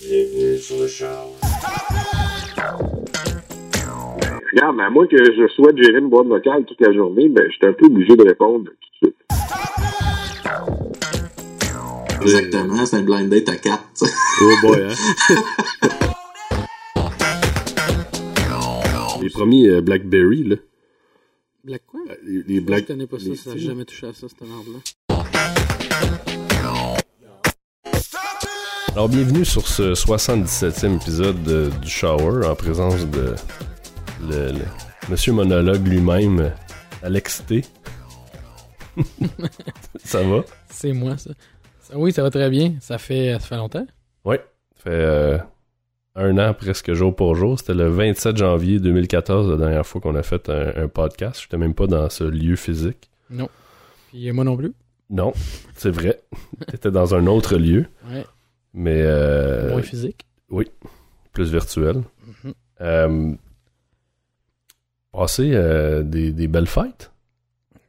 Bienvenue sur le show. Regarde, mais à moins que je souhaite gérer une boîte vocale toute la journée, ben, je suis un peu obligé de répondre tout de suite. Exactement, c'est un blind date à 4. Oh boy, hein? les premiers euh, Blackberry, là. Black quoi? Euh, Les, les Je Black... connais pas ça, ça jamais touché à ça, cette merde-là. Alors, bienvenue sur ce 77e épisode de- du Shower en présence de le, le- Monsieur Monologue lui-même, Alex T. ça va? C'est moi, ça. Oui, ça va très bien. Ça fait, ça fait longtemps? Oui. Ça fait euh, un an presque jour pour jour. C'était le 27 janvier 2014 la dernière fois qu'on a fait un, un podcast. J'étais même pas dans ce lieu physique. Non. Puis euh, moi non plus. Non, c'est vrai. T'étais dans un autre lieu, Ouais. Mais euh, Moins physique? plus virtuel. Euh, passer euh, des, des belles fêtes.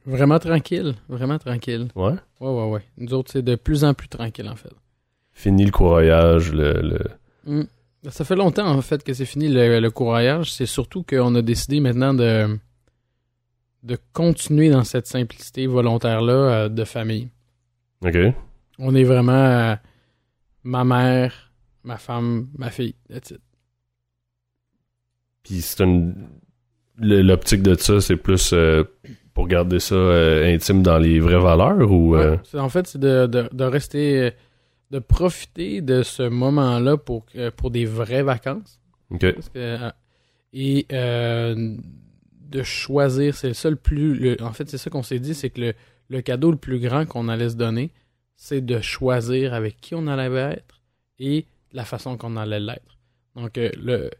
Vraiment tranquille. Vraiment tranquille. Ouais. Ouais, ouais, ouais. Nous autres, c'est de plus en plus tranquille, en fait. Fini le courroyage, le, le- Mm. Ça fait longtemps, en fait, que c'est fini le, le courroyage. C'est surtout qu'on a décidé maintenant de, de continuer dans cette simplicité volontaire-là euh, de famille. OK. On est vraiment ma mère, ma femme, ma fille. It. Puis c'est une. L'optique de ça, c'est plus euh, pour garder ça euh, intime dans les vraies valeurs ou. euh, Ouais. En fait, c'est de, de, de rester, de profiter de ce moment-là pour, pour des vraies vacances. OK. Parce que, et de choisir, c'est ça le plus. le- en fait, c'est ça qu'on s'est dit, c'est que le, le cadeau le plus grand qu'on allait se donner, c'est de choisir avec qui on allait être et la façon qu'on allait l'être. Donc, euh, le,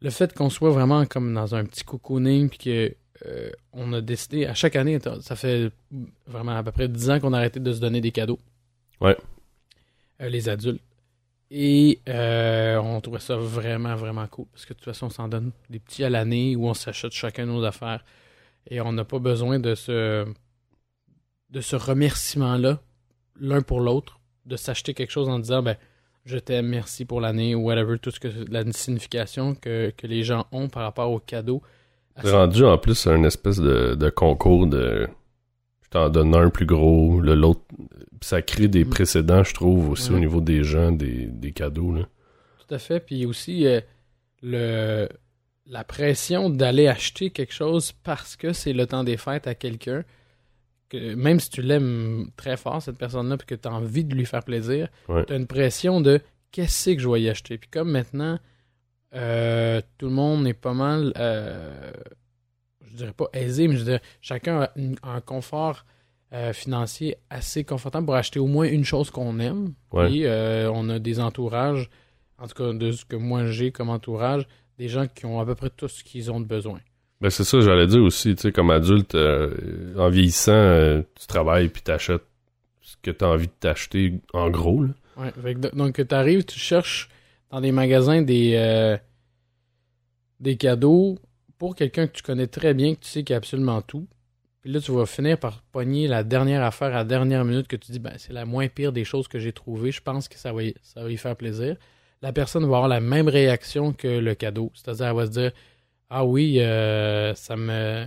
le fait qu'on soit vraiment comme dans un petit cocooning, puis que euh, on a décidé, à chaque année, ça fait vraiment à peu près 10 ans qu'on a arrêté de se donner des cadeaux. Ouais. Euh, les adultes. Et euh, on trouvait ça vraiment, vraiment cool. Parce que de toute façon, on s'en donne des petits à l'année où on s'achète chacun nos affaires. Et on n'a pas besoin de ce, de ce remerciement-là, l'un pour l'autre, de s'acheter quelque chose en disant ben, je t'aime, merci pour l'année, ou whatever, tout ce que la signification que, que les gens ont par rapport au cadeau. C'est rendu en plus un espèce de, de concours de. Je t'en donne un plus gros, le l'autre. Ça crée des Mm. précédents, je trouve, aussi Ouais. au niveau des gens, des, des cadeaux. Là. Tout à fait. Puis aussi, euh, le, la pression d'aller acheter quelque chose parce que c'est le temps des fêtes à quelqu'un, que même si tu l'aimes très fort, cette personne-là, puis que tu as envie de lui faire plaisir, Ouais. tu as une pression de qu'est-ce que je vais y acheter. Puis comme maintenant, euh, tout le monde est pas mal, euh, je dirais pas aisé, mais je dirais chacun a un confort euh, financier assez confortable pour acheter au moins une chose qu'on aime. Ouais. Puis euh, on a des entourages, en tout cas de ce que moi j'ai comme entourage, des gens qui ont à peu près tout ce qu'ils ont de besoin. Ben c'est ça, j'allais dire aussi, tu sais, comme adulte, euh, en vieillissant, euh, tu travailles puis t'achètes ce que t'as envie de t'acheter en gros. Là. Ouais, que do- donc tu arrives, tu cherches dans des magasins des, euh, des cadeaux pour quelqu'un que tu connais très bien, que tu sais qu'il a absolument tout. Puis là, tu vas finir par pogner la dernière affaire à la dernière minute que tu dis, ben, c'est la moins pire des choses que j'ai trouvées. Je pense que ça va, y, ça va y faire plaisir. La personne va avoir la même réaction que le cadeau. C'est-à-dire, elle va se dire, ah oui, euh, ça me.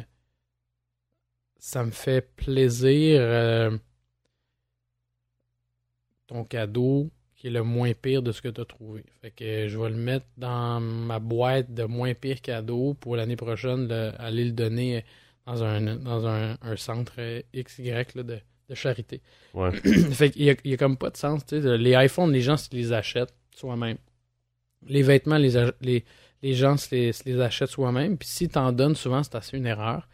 Ça me fait plaisir. euh, ton cadeau qui est le moins pire de ce que tu as trouvé. Fait que je vais le mettre dans ma boîte de moins pire cadeau pour l'année prochaine, le- aller le donner dans un, dans un, un centre XY là, de, de charité. Ouais. fait qu'il y a, il y a comme pas de sens. tu sais. Les iPhones, les gens les achètent soi-même. Les vêtements, les, les, les gens se les, se les achètent soi-même. Puis si tu en donnes, souvent, c'est assez une erreur.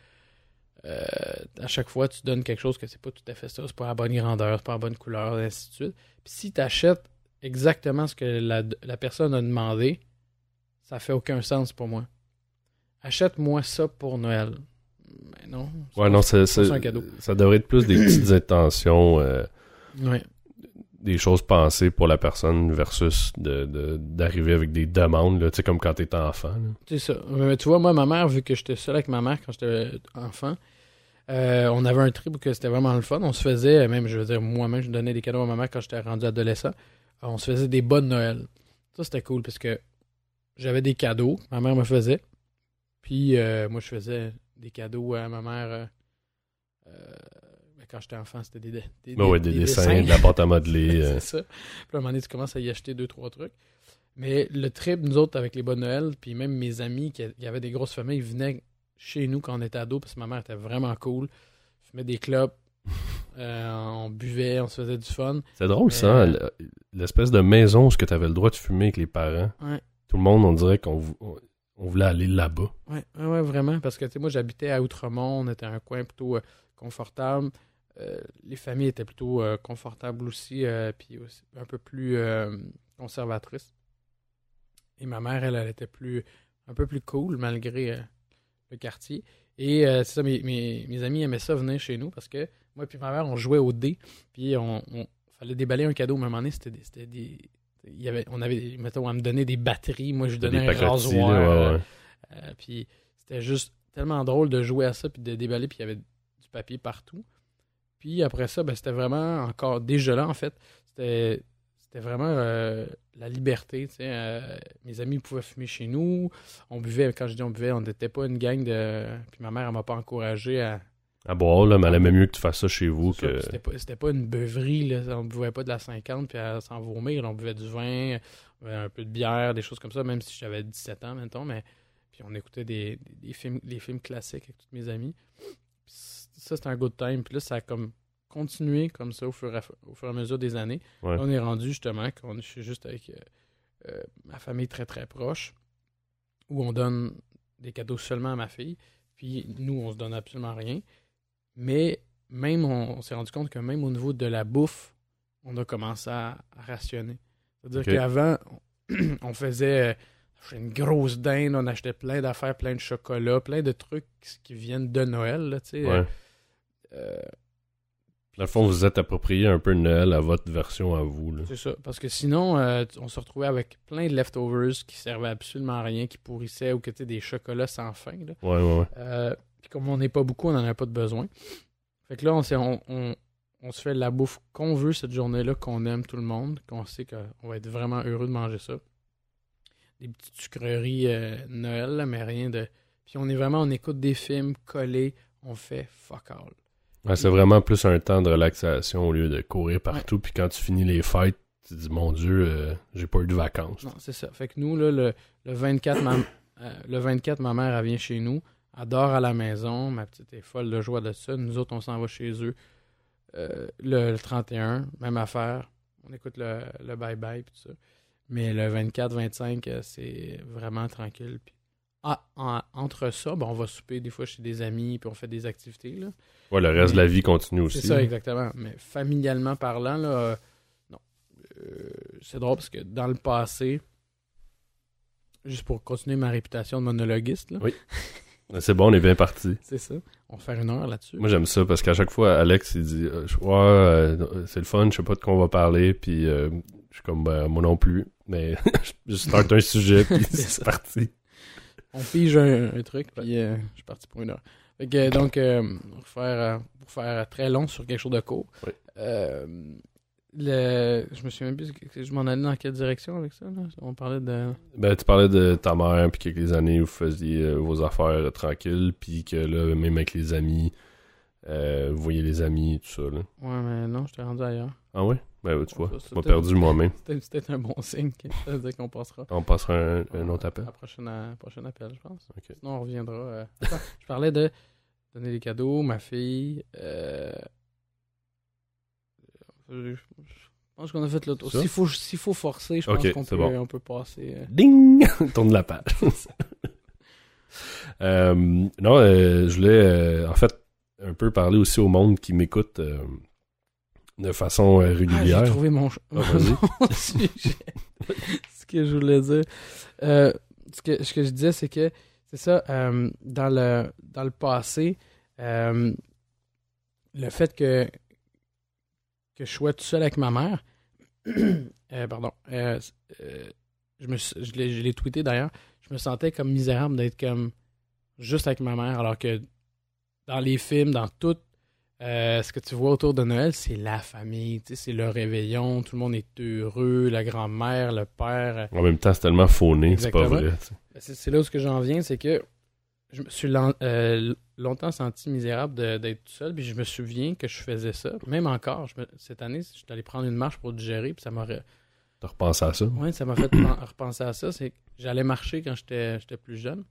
Euh, à chaque fois, tu donnes quelque chose que c'est pas tout à fait ça, c'est pas la bonne grandeur, c'est pas la bonne couleur, et ainsi de suite. Puis si tu achètes exactement ce que la, la personne a demandé, ça fait aucun sens pour moi. Achète-moi ça pour Noël. Mais non. c'est Ouais, non, c'est, un cadeau. ça devrait être plus des petites intentions, euh, Ouais. Des choses pensées pour la personne versus de, de- d'arriver avec des demandes, tu sais, comme quand t'es enfant. C'est ça. Mais tu vois, moi, ma mère, vu que j'étais seul avec ma mère quand j'étais enfant, euh, on avait un trip que c'était vraiment le fun. On se faisait, même, je veux dire, moi-même, je donnais des cadeaux à ma mère quand j'étais rendu adolescent. Euh, On se faisait des bonnes Noël. Ça, c'était cool parce que j'avais des cadeaux ma mère me faisait. Puis euh, moi, je faisais des cadeaux à ma mère. euh, euh, quand j'étais enfant, c'était des, des, Ben ouais, des, dessins, de la pâte à modeler. euh. c'est ça. Puis à un moment donné, tu commences à y acheter deux, trois trucs. Mais le trip, nous autres, avec les bonnes Noël, puis même mes amis qui qui avaient des grosses familles, ils venaient chez nous quand on était ados, parce que ma mère était vraiment cool. Je fumais des clopes, euh, on buvait, on se faisait du fun. C'est drôle, ça, Euh, l'espèce de maison où tu avais le droit de fumer avec les parents. Ouais. Tout le monde, on dirait qu'on vou- on- on voulait aller là-bas. Ouais, ouais, ouais, vraiment. Parce que, moi, j'habitais à Outremont. On était un coin plutôt euh, confortable. Euh, les familles étaient plutôt euh, confortables aussi, euh, puis aussi un peu plus conservatrices. Et ma mère, elle, elle était plus, un peu plus cool, malgré le quartier. Et c'est ça, mes, mes, mes amis aimaient ça venir chez nous parce que moi et ma mère, on jouait au dé, puis on, on fallait déballer un cadeau. À un moment donné, c'était des, c'était des- il y avait, on avait, mettons, à me donner des batteries. Moi, je Des donnais un pacotilles, rasoir. puis c'était juste tellement drôle de jouer à ça puis de déballer puis il y avait du papier partout. Puis après ça, ben, c'était vraiment encore déjà là en fait. C'était c'était vraiment euh, la liberté. tu sais, euh, mes amis pouvaient fumer chez nous. On buvait, quand je dis on buvait, on n'était pas une gang de. Puis ma mère, elle m'a pas encouragé à. À boire, là, mais elle aimait mieux que tu fasses ça chez vous que. C'était pas, pas une beuverie, là. on ne buvait pas de la 50 puis à s'en vomir. là. On buvait du vin, on buvait un peu de bière, des choses comme ça, même si j'avais 17 ans, mettons. Mais... Puis on écoutait des, des, des films, des films classiques avec tous mes amis. Puis ça, c'était un good time. Puis là, ça a comme continué comme ça au fur et à, au fur et à mesure des années. Ouais. Là, on est rendu justement qu'on je suis juste avec euh, euh, ma famille très très proche, où on donne des cadeaux seulement à ma fille. Puis nous, on se donne absolument rien. Mais même, on, on s'est rendu compte que même au niveau de la bouffe, on a commencé à, à rationner. C'est-à-dire qu'avant, on, faisait euh, une grosse dinde, on achetait plein d'affaires, plein de chocolat, plein de trucs qui viennent de Noël. Là, tu sais. Ouais. Euh, Dans le fond, vous êtes approprié un peu Noël à votre version à vous. C'est ça. Parce que sinon, euh, on se retrouvait avec plein de leftovers qui servaient absolument à rien, qui pourrissaient ou qui étaient des chocolats sans fin. Là. Ouais, ouais, ouais. Euh, puis comme on n'est pas beaucoup, on n'en a pas de besoin. Fait que là, on, s'est- on, on- on se fait la bouffe qu'on veut cette journée-là, qu'on aime tout le monde, qu'on sait qu'on va être vraiment heureux de manger ça. Des petites sucreries euh, Noël, là, mais rien de. Puis on est vraiment, on écoute des films collés, on fait fuck all. Ouais, c'est vraiment plus un temps de relaxation au lieu de courir partout. Puis quand tu finis les fêtes, tu te dis, mon Dieu, euh, j'ai pas eu de vacances. Non, c'est ça. Fait que nous, là, le, le 24, ma, euh, le 24, ma mère, elle vient chez nous. Elle dort à la maison. Ma petite est folle de joie de ça. Nous autres, on s'en va chez eux. Euh, le, le 31, même affaire. On écoute le, le bye-bye puis tout ça. Mais le 24, 25, euh, c'est vraiment tranquille. Puis, ah, en- entre ça, ben, on va souper des fois chez des amis, puis on fait des activités. Là. Ouais, le reste de la vie continue aussi. C'est ça, exactement. Mais familialement parlant, là, euh, non. Euh, c'est drôle parce que dans le passé, juste pour continuer ma réputation de monologuiste, là, Oui. C'est bon, on est bien parti. c'est ça. On va faire une heure là-dessus. Moi, j'aime ça parce qu'à chaque fois, Alex, il dit euh, Ouais, euh, c'est le fun, je sais pas de quoi on va parler. Puis euh, je suis comme Ben, Moi non plus. Mais je starte un sujet, puis C'est parti. On pige un, un truc, puis je suis parti pour une heure. Fait que, donc, euh, pour, faire, euh, pour faire très long sur quelque chose de court, Oui. euh, le, je me souviens même plus, que- je m'en allais dans quelle direction avec ça. Là? On parlait de. Ben, tu parlais de ta mère, puis quelques années où vous faisiez vos affaires tranquilles, puis que là, même avec les amis, euh, vous voyez les amis, tout ça. Là. Ouais, mais non, je t'ai rendu ailleurs. Ah ouais? Ben, ouais, tu vois, m'as c'était- perdu moi-même. C'était un bon signe. Ça veut dire qu'on passera. On passera un, un autre appel. À prochain, prochain appel, je pense. Sinon, on reviendra. euh. Attends, je parlais de donner des cadeaux, ma fille. euh, Je je pense qu'on a fait le tour. S'il faut, faut forcer, je pense qu'on peut, bon. on peut passer. euh. Ding! Tourne la page. Euh, non, euh, je voulais euh, en fait un peu parler aussi au monde qui m'écoute euh, de façon euh, Ah, régulière. j'ai trouvé mon, Ah, mon sujet. ce que je voulais dire. Euh, ce, que, ce que je disais, c'est que c'est ça, euh, dans, le, dans le passé, le fait que, que je sois tout seul avec ma mère, pardon, je, me, je l'ai je l'ai tweeté d'ailleurs, je me sentais comme misérable d'être comme juste avec ma mère, alors que dans les films, dans tout, Euh, ce que tu vois autour de Noël, c'est la famille, c'est le réveillon, tout le monde est heureux, la grand-mère, le père. En même temps, c'est tellement fauné, c'est pas vrai. sais. C'est là où ce que j'en viens, c'est que je me suis euh, longtemps senti misérable d'être tout seul, puis je me souviens que je faisais ça. Même encore, je me- cette année, je suis allé prendre une marche pour digérer, puis ça m'a T'as repensé à ça? ouais, ça m'a fait pen- repenser à ça. C'est que j'allais marcher quand j'étais j'étais plus jeune,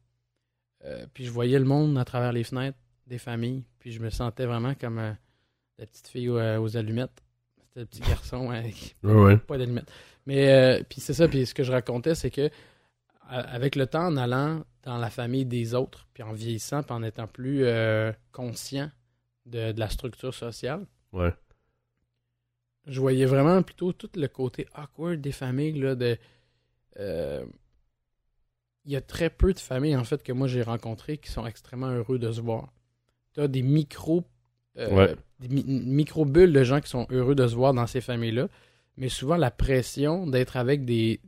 euh, puis je voyais le monde à travers les fenêtres des familles, puis je me sentais vraiment comme euh, la petite fille aux, aux allumettes. C'était le petit garçon avec Ouais, ouais. pas d'allumettes. Mais euh, puis c'est ça, puis ce que je racontais, c'est que avec le temps, en allant dans la famille des autres, puis en vieillissant, puis en étant plus euh, conscient de, de la structure sociale, Ouais. je voyais vraiment plutôt tout le côté awkward des familles. Là, de, euh, il y a très peu de familles, en fait, que moi j'ai rencontrées qui sont extrêmement heureux de se voir. Tu as des micros, euh, Ouais. des mi- micro-bulles de gens qui sont heureux de se voir dans ces familles-là, mais souvent la pression d'être avec des,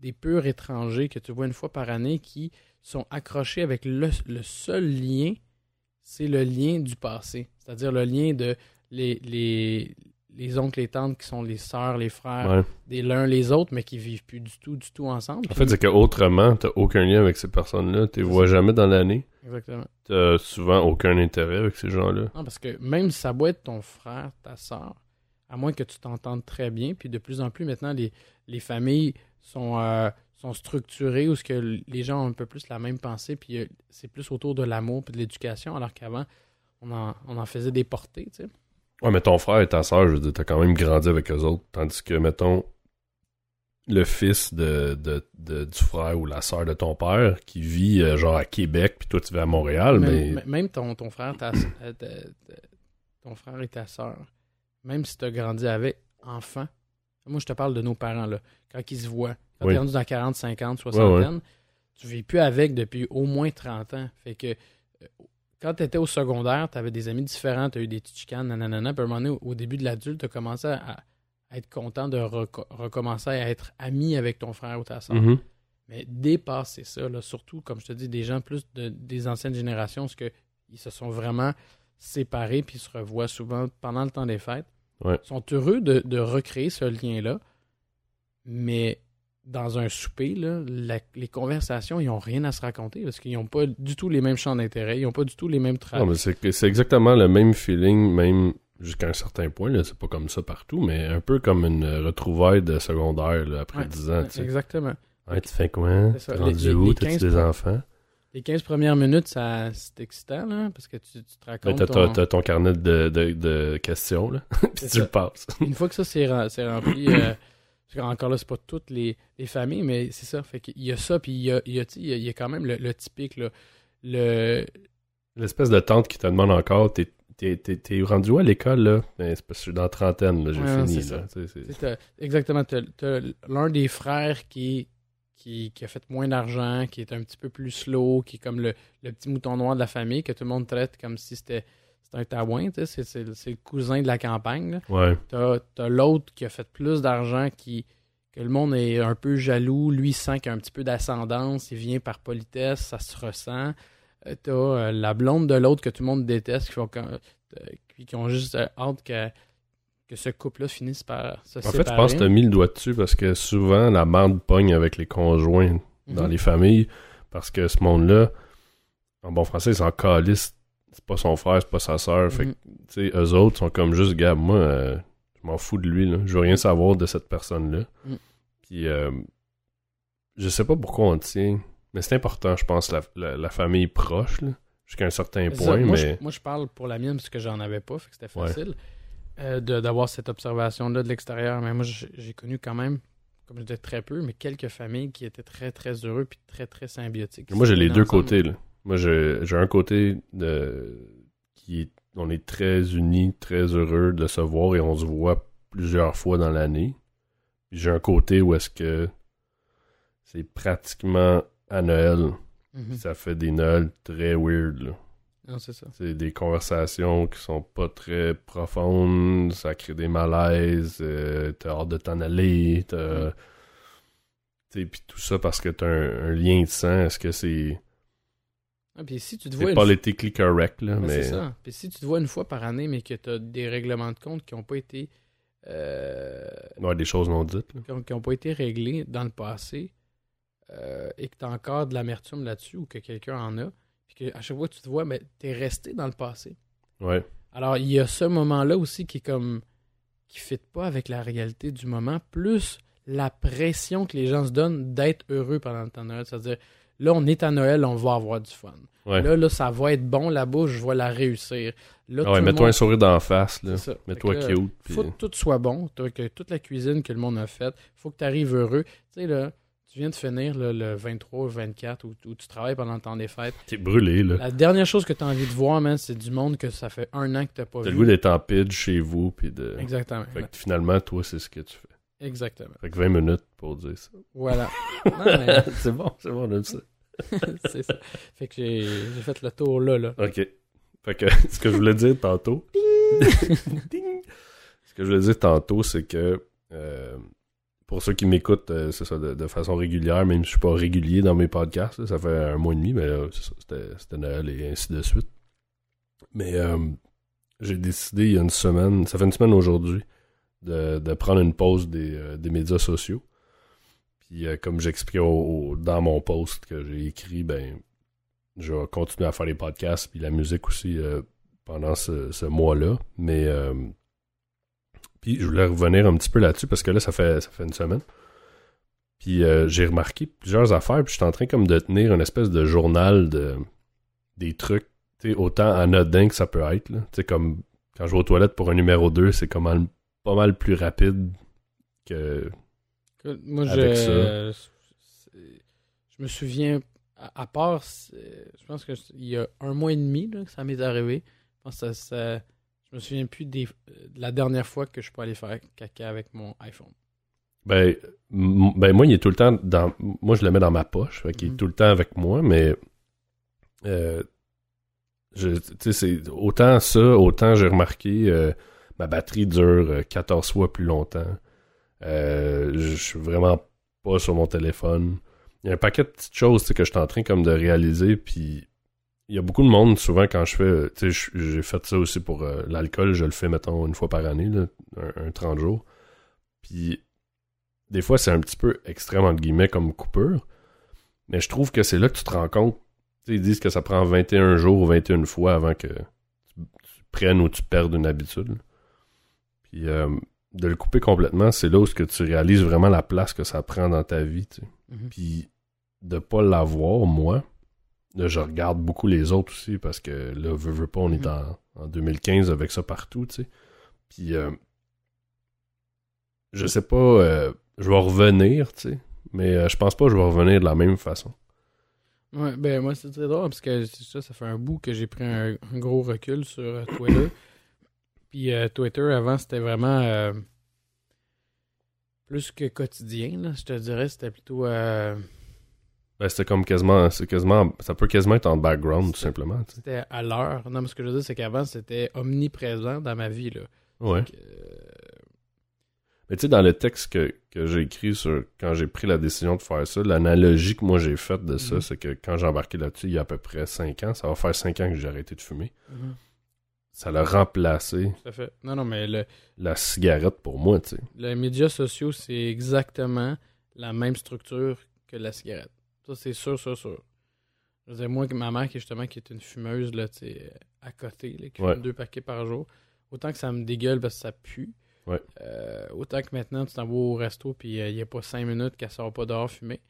des purs étrangers que tu vois une fois par année qui sont accrochés avec le, le seul lien, c'est le lien du passé. C'est-à-dire le lien de les, les, les oncles et tantes qui sont les sœurs, les frères, ouais. des l'un les autres, mais qui vivent plus du tout, du tout ensemble. En fait, c'est qu'autrement, t'as aucun lien avec ces personnes-là. Tu les vois jamais dans l'année. Exactement. T'as souvent aucun intérêt avec ces gens-là. Non, parce que même si ça doit être ton frère, ta sœur, à moins que tu t'entendes très bien, puis de plus en plus maintenant, les, les familles sont, euh, sont structurées où ce que les gens ont un peu plus la même pensée, puis euh, c'est plus autour de l'amour puis de l'éducation, alors qu'avant, on en, on en faisait des portées, tu sais. Ouais, mais ton frère et ta soeur, je veux dire, t'as quand même grandi avec eux autres. Tandis que, mettons, le fils de, de, de- du frère ou la sœur de ton père qui vit euh, genre à Québec, puis toi tu vis à Montréal, mais. Même, m- même ton, ton frère, ta, euh, ton frère et ta sœur, même si tu as grandi avec enfant, moi je te parle de nos parents, là, quand ils se voient, quand Oui. t'es rendu dans 40, 50, soixantaine, tu vis plus avec depuis au moins 30 ans. Fait que euh, quand tu étais au secondaire, tu avais des amis différents, tu as eu des petites chicanes, nanana, puis à un moment donné, au, au début de l'adulte, tu as commencé à, à être content de reco- recommencer à être ami avec ton frère ou ta sœur. Mhm. Mais dépasser ça, là, surtout, comme je te dis, des gens plus de, des anciennes générations, parce que ils se sont vraiment séparés puis ils se revoient souvent pendant le temps des fêtes. Ouais. Ils sont heureux de, de recréer ce lien-là, mais dans un souper, là, la- les conversations, ils n'ont rien à se raconter parce qu'ils n'ont pas du tout les mêmes champs d'intérêt, ils n'ont pas du tout les mêmes travaux. c'est exactement le même feeling, même jusqu'à un certain point. C'est pas comme ça partout, mais un peu comme une retrouvaille de secondaire là, après Ouais, 10 ans. Exactement. Ouais, tu fais quoi? T'es rendu les- où? T'as-tu 15 des enfants? Les 15 premières minutes, ça, c'est excitant, là, parce que tu, tu te racontes. t'as, ton- ton carnet de, de, de questions, là. Puis tu ça. le passes. Une fois que ça c'est rempli, euh, parce qu'encore là, c'est pas toutes les, les familles, mais c'est ça. Fait qu'il y a ça, puis il y a, il y a, il y a- il y a quand même le, le typique, là, le, L'espèce de tante qui te demande encore, t'es, t'es, t'es, t'es rendu où à l'école, là? Ben, c'est parce que je suis dans la trentaine, là, j'ai Ouais, fini, là. Exactement, t'as, t'as l'un des frères qui, qui, qui a fait moins d'argent, qui est un petit peu plus slow, qui est comme le, le petit mouton noir de la famille, que tout le monde traite comme si c'était, c'était un taouin, c'est, c'est, c'est le cousin de la campagne. Ouais. T'as, t'as l'autre qui a fait plus d'argent, qui que le monde est un peu jaloux. Lui sent qu'il a un petit peu d'ascendance. Il vient par politesse, ça se ressent. Euh, T'as euh, la blonde de l'autre que tout le monde déteste, qui, font, euh, qui, ont juste euh, hâte que, que ce couple-là finisse par se En séparer. fait, je pense que t'as mis le doigt dessus parce que souvent, la merde pogne avec les conjoints dans Mhm. les familles parce que ce monde-là, en bon français, ils s'en calissent. C'est pas son frère, c'est pas sa sœur. Fait que, Mhm. tu sais, eux autres sont comme juste, gars, moi, euh, je m'en fous de lui, là. Je veux rien savoir de cette personne-là. Mhm. Puis, euh, je sais pas pourquoi on tient, mais c'est important, je pense, la, la, la famille proche, là, jusqu'à un certain ça. point, moi, mais... je, moi, je parle pour la mienne parce que j'en avais pas, fait que c'était Ouais. facile euh, de- d'avoir cette observation-là de l'extérieur. Mais moi, j'ai j'ai connu quand même, comme je disais, très peu, mais quelques familles qui étaient très, très heureux puis très, très symbiotiques. Moi, j'ai les deux ensemble. côtés. Là. Moi, j'ai un côté de qui est, on est très unis, très heureux de se voir et on se voit plusieurs fois dans l'année. J'ai un côté où est-ce que c'est pratiquement à Noël. Mhm. Ça fait des Noëls très weird. Là. Non, c'est ça. C'est des conversations qui sont pas très profondes, ça crée des malaises, euh, t'as hâte de t'en aller, t'as... T'sais, Puis tout ça parce que t'as un, un lien de sang, est-ce que c'est... Ah, puis si tu te vois C'est une politically correct, là, mais... C'est ça. Puis si tu te vois une fois par année, mais que tu as des règlements de compte qui n'ont pas été euh, Ouais, des choses non dites, là. qui ont, qui ont pas été réglés dans le passé euh, et que tu as encore de l'amertume là-dessus ou que quelqu'un en a, puis qu'à chaque fois que tu te vois, mais tu es resté dans le passé. Ouais. Alors, il y a ce moment-là aussi qui est comme. qui ne fit pas avec la réalité du moment, plus la pression que les gens se donnent d'être heureux pendant le temps de Noël. C'est-à-dire, là, on est à Noël, on va avoir du fun. Ouais. Là, là, ça va être bon, la bouche, je vais la réussir. Là, Ah ouais, mets-toi monde- un sourire d'en face. Mets-toi cute. puis- faut que tout soit bon, t'as- que toute la cuisine que le monde a faite, faut que tu arrives heureux. Tu sais, là, tu viens de finir là, le 23 ou 24 où, où tu travailles pendant le temps des fêtes. T'es brûlé, là. La dernière chose que tu as envie de voir, man, c'est du monde que ça fait un an que t'as pas T'as vu. le goût d'être en pitch chez vous, puis de... Exactement. Fait que finalement, toi, c'est ce que tu fais. Exactement. Fait que 20 minutes pour dire ça. Voilà. Mais c'est bon, c'est bon, on aime ça. c'est ça. Fait que j'ai j'ai fait le tour là. là. OK. Fait que ce que je voulais dire tantôt... Ce que je voulais dire tantôt, c'est que... euh, pour ceux qui m'écoutent, euh, c'est ça, de, de façon régulière, même si je suis pas régulier dans mes podcasts, là, ça fait un mois et demi, mais c'était Noël et ainsi de suite. Mais euh, j'ai décidé il y a une semaine, ça fait une semaine aujourd'hui, de, prendre une pause des, euh, des médias sociaux. Puis euh, comme j'expliquais dans mon post que j'ai écrit, ben je vais continuer à faire les podcasts puis la musique aussi euh, pendant ce, ce mois-là. Mais puis je voulais revenir un petit peu là-dessus parce que là, ça fait, ça fait une semaine. Puis j'ai remarqué plusieurs affaires, puis je suis en train comme de tenir une espèce de journal de des trucs, autant anodin que ça peut être. là. Tu sais, comme quand je vais aux toilettes pour un numéro 2, c'est comme mal- pas mal plus rapide que. Moi, Avec je, je me souviens, à, à part, je pense qu'il y a un mois et demi là, que ça m'est arrivé. Je pense que ça, ça- je me souviens plus des, de la dernière fois que je peux aller faire caca avec mon iPhone. Ben, ben moi, il est tout le temps dans. Moi, je le mets dans ma poche, fait Mhm. est tout le temps avec moi, mais. euh, je, tu sais, c'est autant ça, autant j'ai remarqué euh, ma batterie dure euh, 14 fois plus longtemps. Euh, je suis vraiment pas sur mon téléphone. Il y a un paquet de petites choses que je suis en train comme de réaliser, puis il y a beaucoup de monde souvent quand je fais, euh, j'ai fait ça aussi pour euh, l'alcool, je le fais mettons une fois par année, un, un 30 jours. Puis des fois c'est un petit peu extrême entre guillemets comme coupure, mais je trouve que c'est là que tu te rends compte. Ils disent que ça prend 21 jours ou 21 fois avant que tu, tu prennes ou tu perdes une habitude. Puis euh, de le couper complètement, c'est là où ce que tu réalises vraiment la place que ça prend dans ta vie. tu sais. Mhm. Puis de pas l'avoir, moi, là, je regarde beaucoup les autres aussi parce que là, veux, veux pas, on est en, en 2015 avec ça partout, tu sais. Puis euh, je sais pas, euh, je vais revenir, tu sais, mais je pense pas que je vais revenir de la même façon. Ouais, ben moi c'est très drôle parce que ça, ça fait un bout que j'ai pris un, un gros recul sur Twitter. Puis euh, Twitter avant c'était vraiment euh, plus que quotidien, là, je te dirais, c'était plutôt euh, Ben, c'était comme quasiment, c'est quasiment, ça peut quasiment être en background, tout simplement, tu sais. c'était à l'heure. Non, mais ce que je veux dire, c'est qu'avant c'était omniprésent dans ma vie. Là. Ouais. Euh, Mais tu sais, dans le texte que, que j'ai écrit sur quand j'ai pris la décision de faire ça, l'analogie que moi j'ai faite de ça, Mhm. c'est que quand j'ai embarqué là-dessus il y a à peu près 5 ans, ça va faire 5 ans que j'ai arrêté de fumer, ça l'a remplacé Tout à fait. Non, non, mais le, la cigarette pour moi, tu sais. les médias sociaux, c'est exactement la même structure que la cigarette. Ça, c'est sûr, sûr, sûr. Je veux dire, moi, ma mère, qui, justement, qui est une fumeuse, là, tu sais, à côté, là, qui Ouais. fume deux paquets par jour, autant que ça me dégueule parce que ça pue, Ouais. euh, autant que maintenant, tu t'en vas au resto, puis euh, il n'y a pas cinq minutes qu'elle sort pas dehors fumer,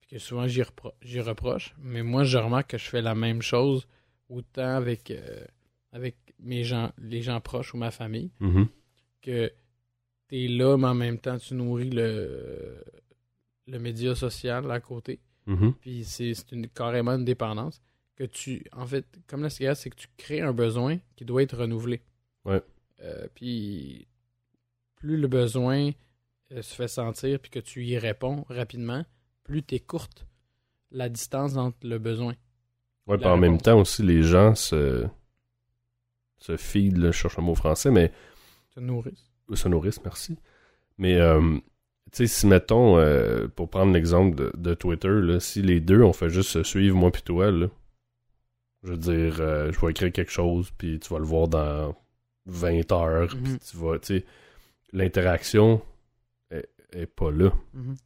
puis que souvent, j'y repro- j'y reproche. Mais moi, je remarque que je fais la même chose, autant avec, euh, avec mes gens, les gens proches ou ma famille Mhm. que tu es là, mais en même temps, tu nourris le, le média social à côté. Mhm. Puis c'est une, carrément une dépendance. Que tu, en fait, comme la cigarette, c'est que tu crées un besoin qui doit être renouvelé. Ouais. Euh, puis plus le besoin euh, se fait sentir puis que tu y réponds rapidement, plus tu courte la distance entre le besoin. Ouais, puis en même temps aussi, les gens se, se feed, là, je cherche un mot français, mais Te nourrissent. se nourrissent, merci. Mais, euh, tu sais, si mettons, euh, pour prendre l'exemple de, de Twitter, là, si les deux, on fait juste se suivre, moi puis toi, là, Je veux dire, euh, je vais écrire quelque chose, puis tu vas le voir dans 20 heures, Mhm. puis tu vas, tu sais, l'interaction est, est pas là. Mhm.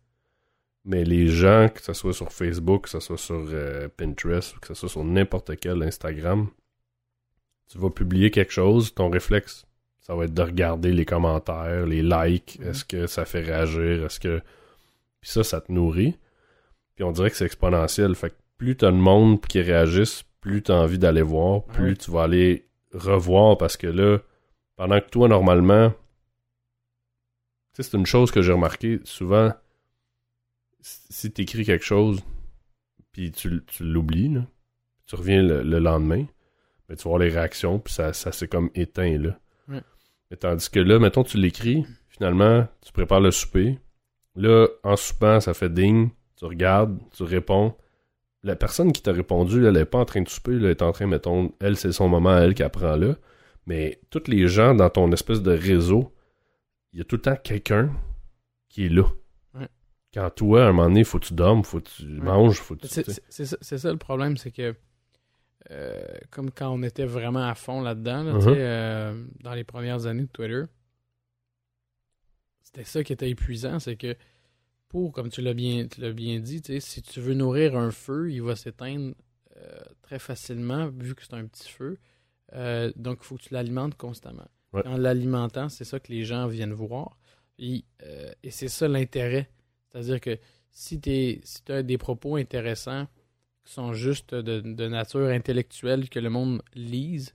Mais les gens, que ce soit sur Facebook, que ce soit sur Pinterest, que ce soit sur n'importe quel Instagram, tu vas publier quelque chose, ton réflexe, ça va être de regarder les commentaires, les likes, Mhm. est-ce que ça fait réagir, est-ce que... Puis ça, ça te nourrit. Puis on dirait que c'est exponentiel. Fait que plus t'as de monde qui réagissent, plus t'as envie d'aller voir, plus Ouais. tu vas aller revoir parce que là, pendant que toi, normalement, tu sais, c'est une chose que j'ai remarqué souvent, si t'écris quelque chose, puis tu, tu l'oublies, tu reviens le, le lendemain, mais tu voir les réactions, puis ça, ça s'est comme éteint, là. Ouais. Mais tandis que là, mettons, tu l'écris, finalement, tu prépares le souper, là, en soupant, ça fait ding, tu regardes, tu réponds. La personne qui t'a répondu, elle est pas en train de souper, elle est en train, mettons, elle, c'est son moment, elle, qui apprend là. Mais tous les gens dans ton espèce de réseau, il y a tout le temps quelqu'un qui est là. Ouais. Quand toi, à un moment donné, faut que tu dormes, faut que tu manges, faut que tu... Ça, c'est ça le problème, c'est que euh, comme quand on était vraiment à fond là-dedans, là, sais, euh, dans les premières années de Twitter, c'était ça qui était épuisant, c'est que pour, comme tu l'as bien, tu bien dit, si tu veux nourrir un feu, il va s'éteindre euh, très facilement vu que c'est un petit feu. Donc, il faut que tu l'alimentes constamment. Ouais. En l'alimentant, c'est ça que les gens viennent voir. Et, et c'est ça l'intérêt. C'est-à-dire que si tu si as des propos intéressants qui sont juste de, de nature intellectuelle que le monde lise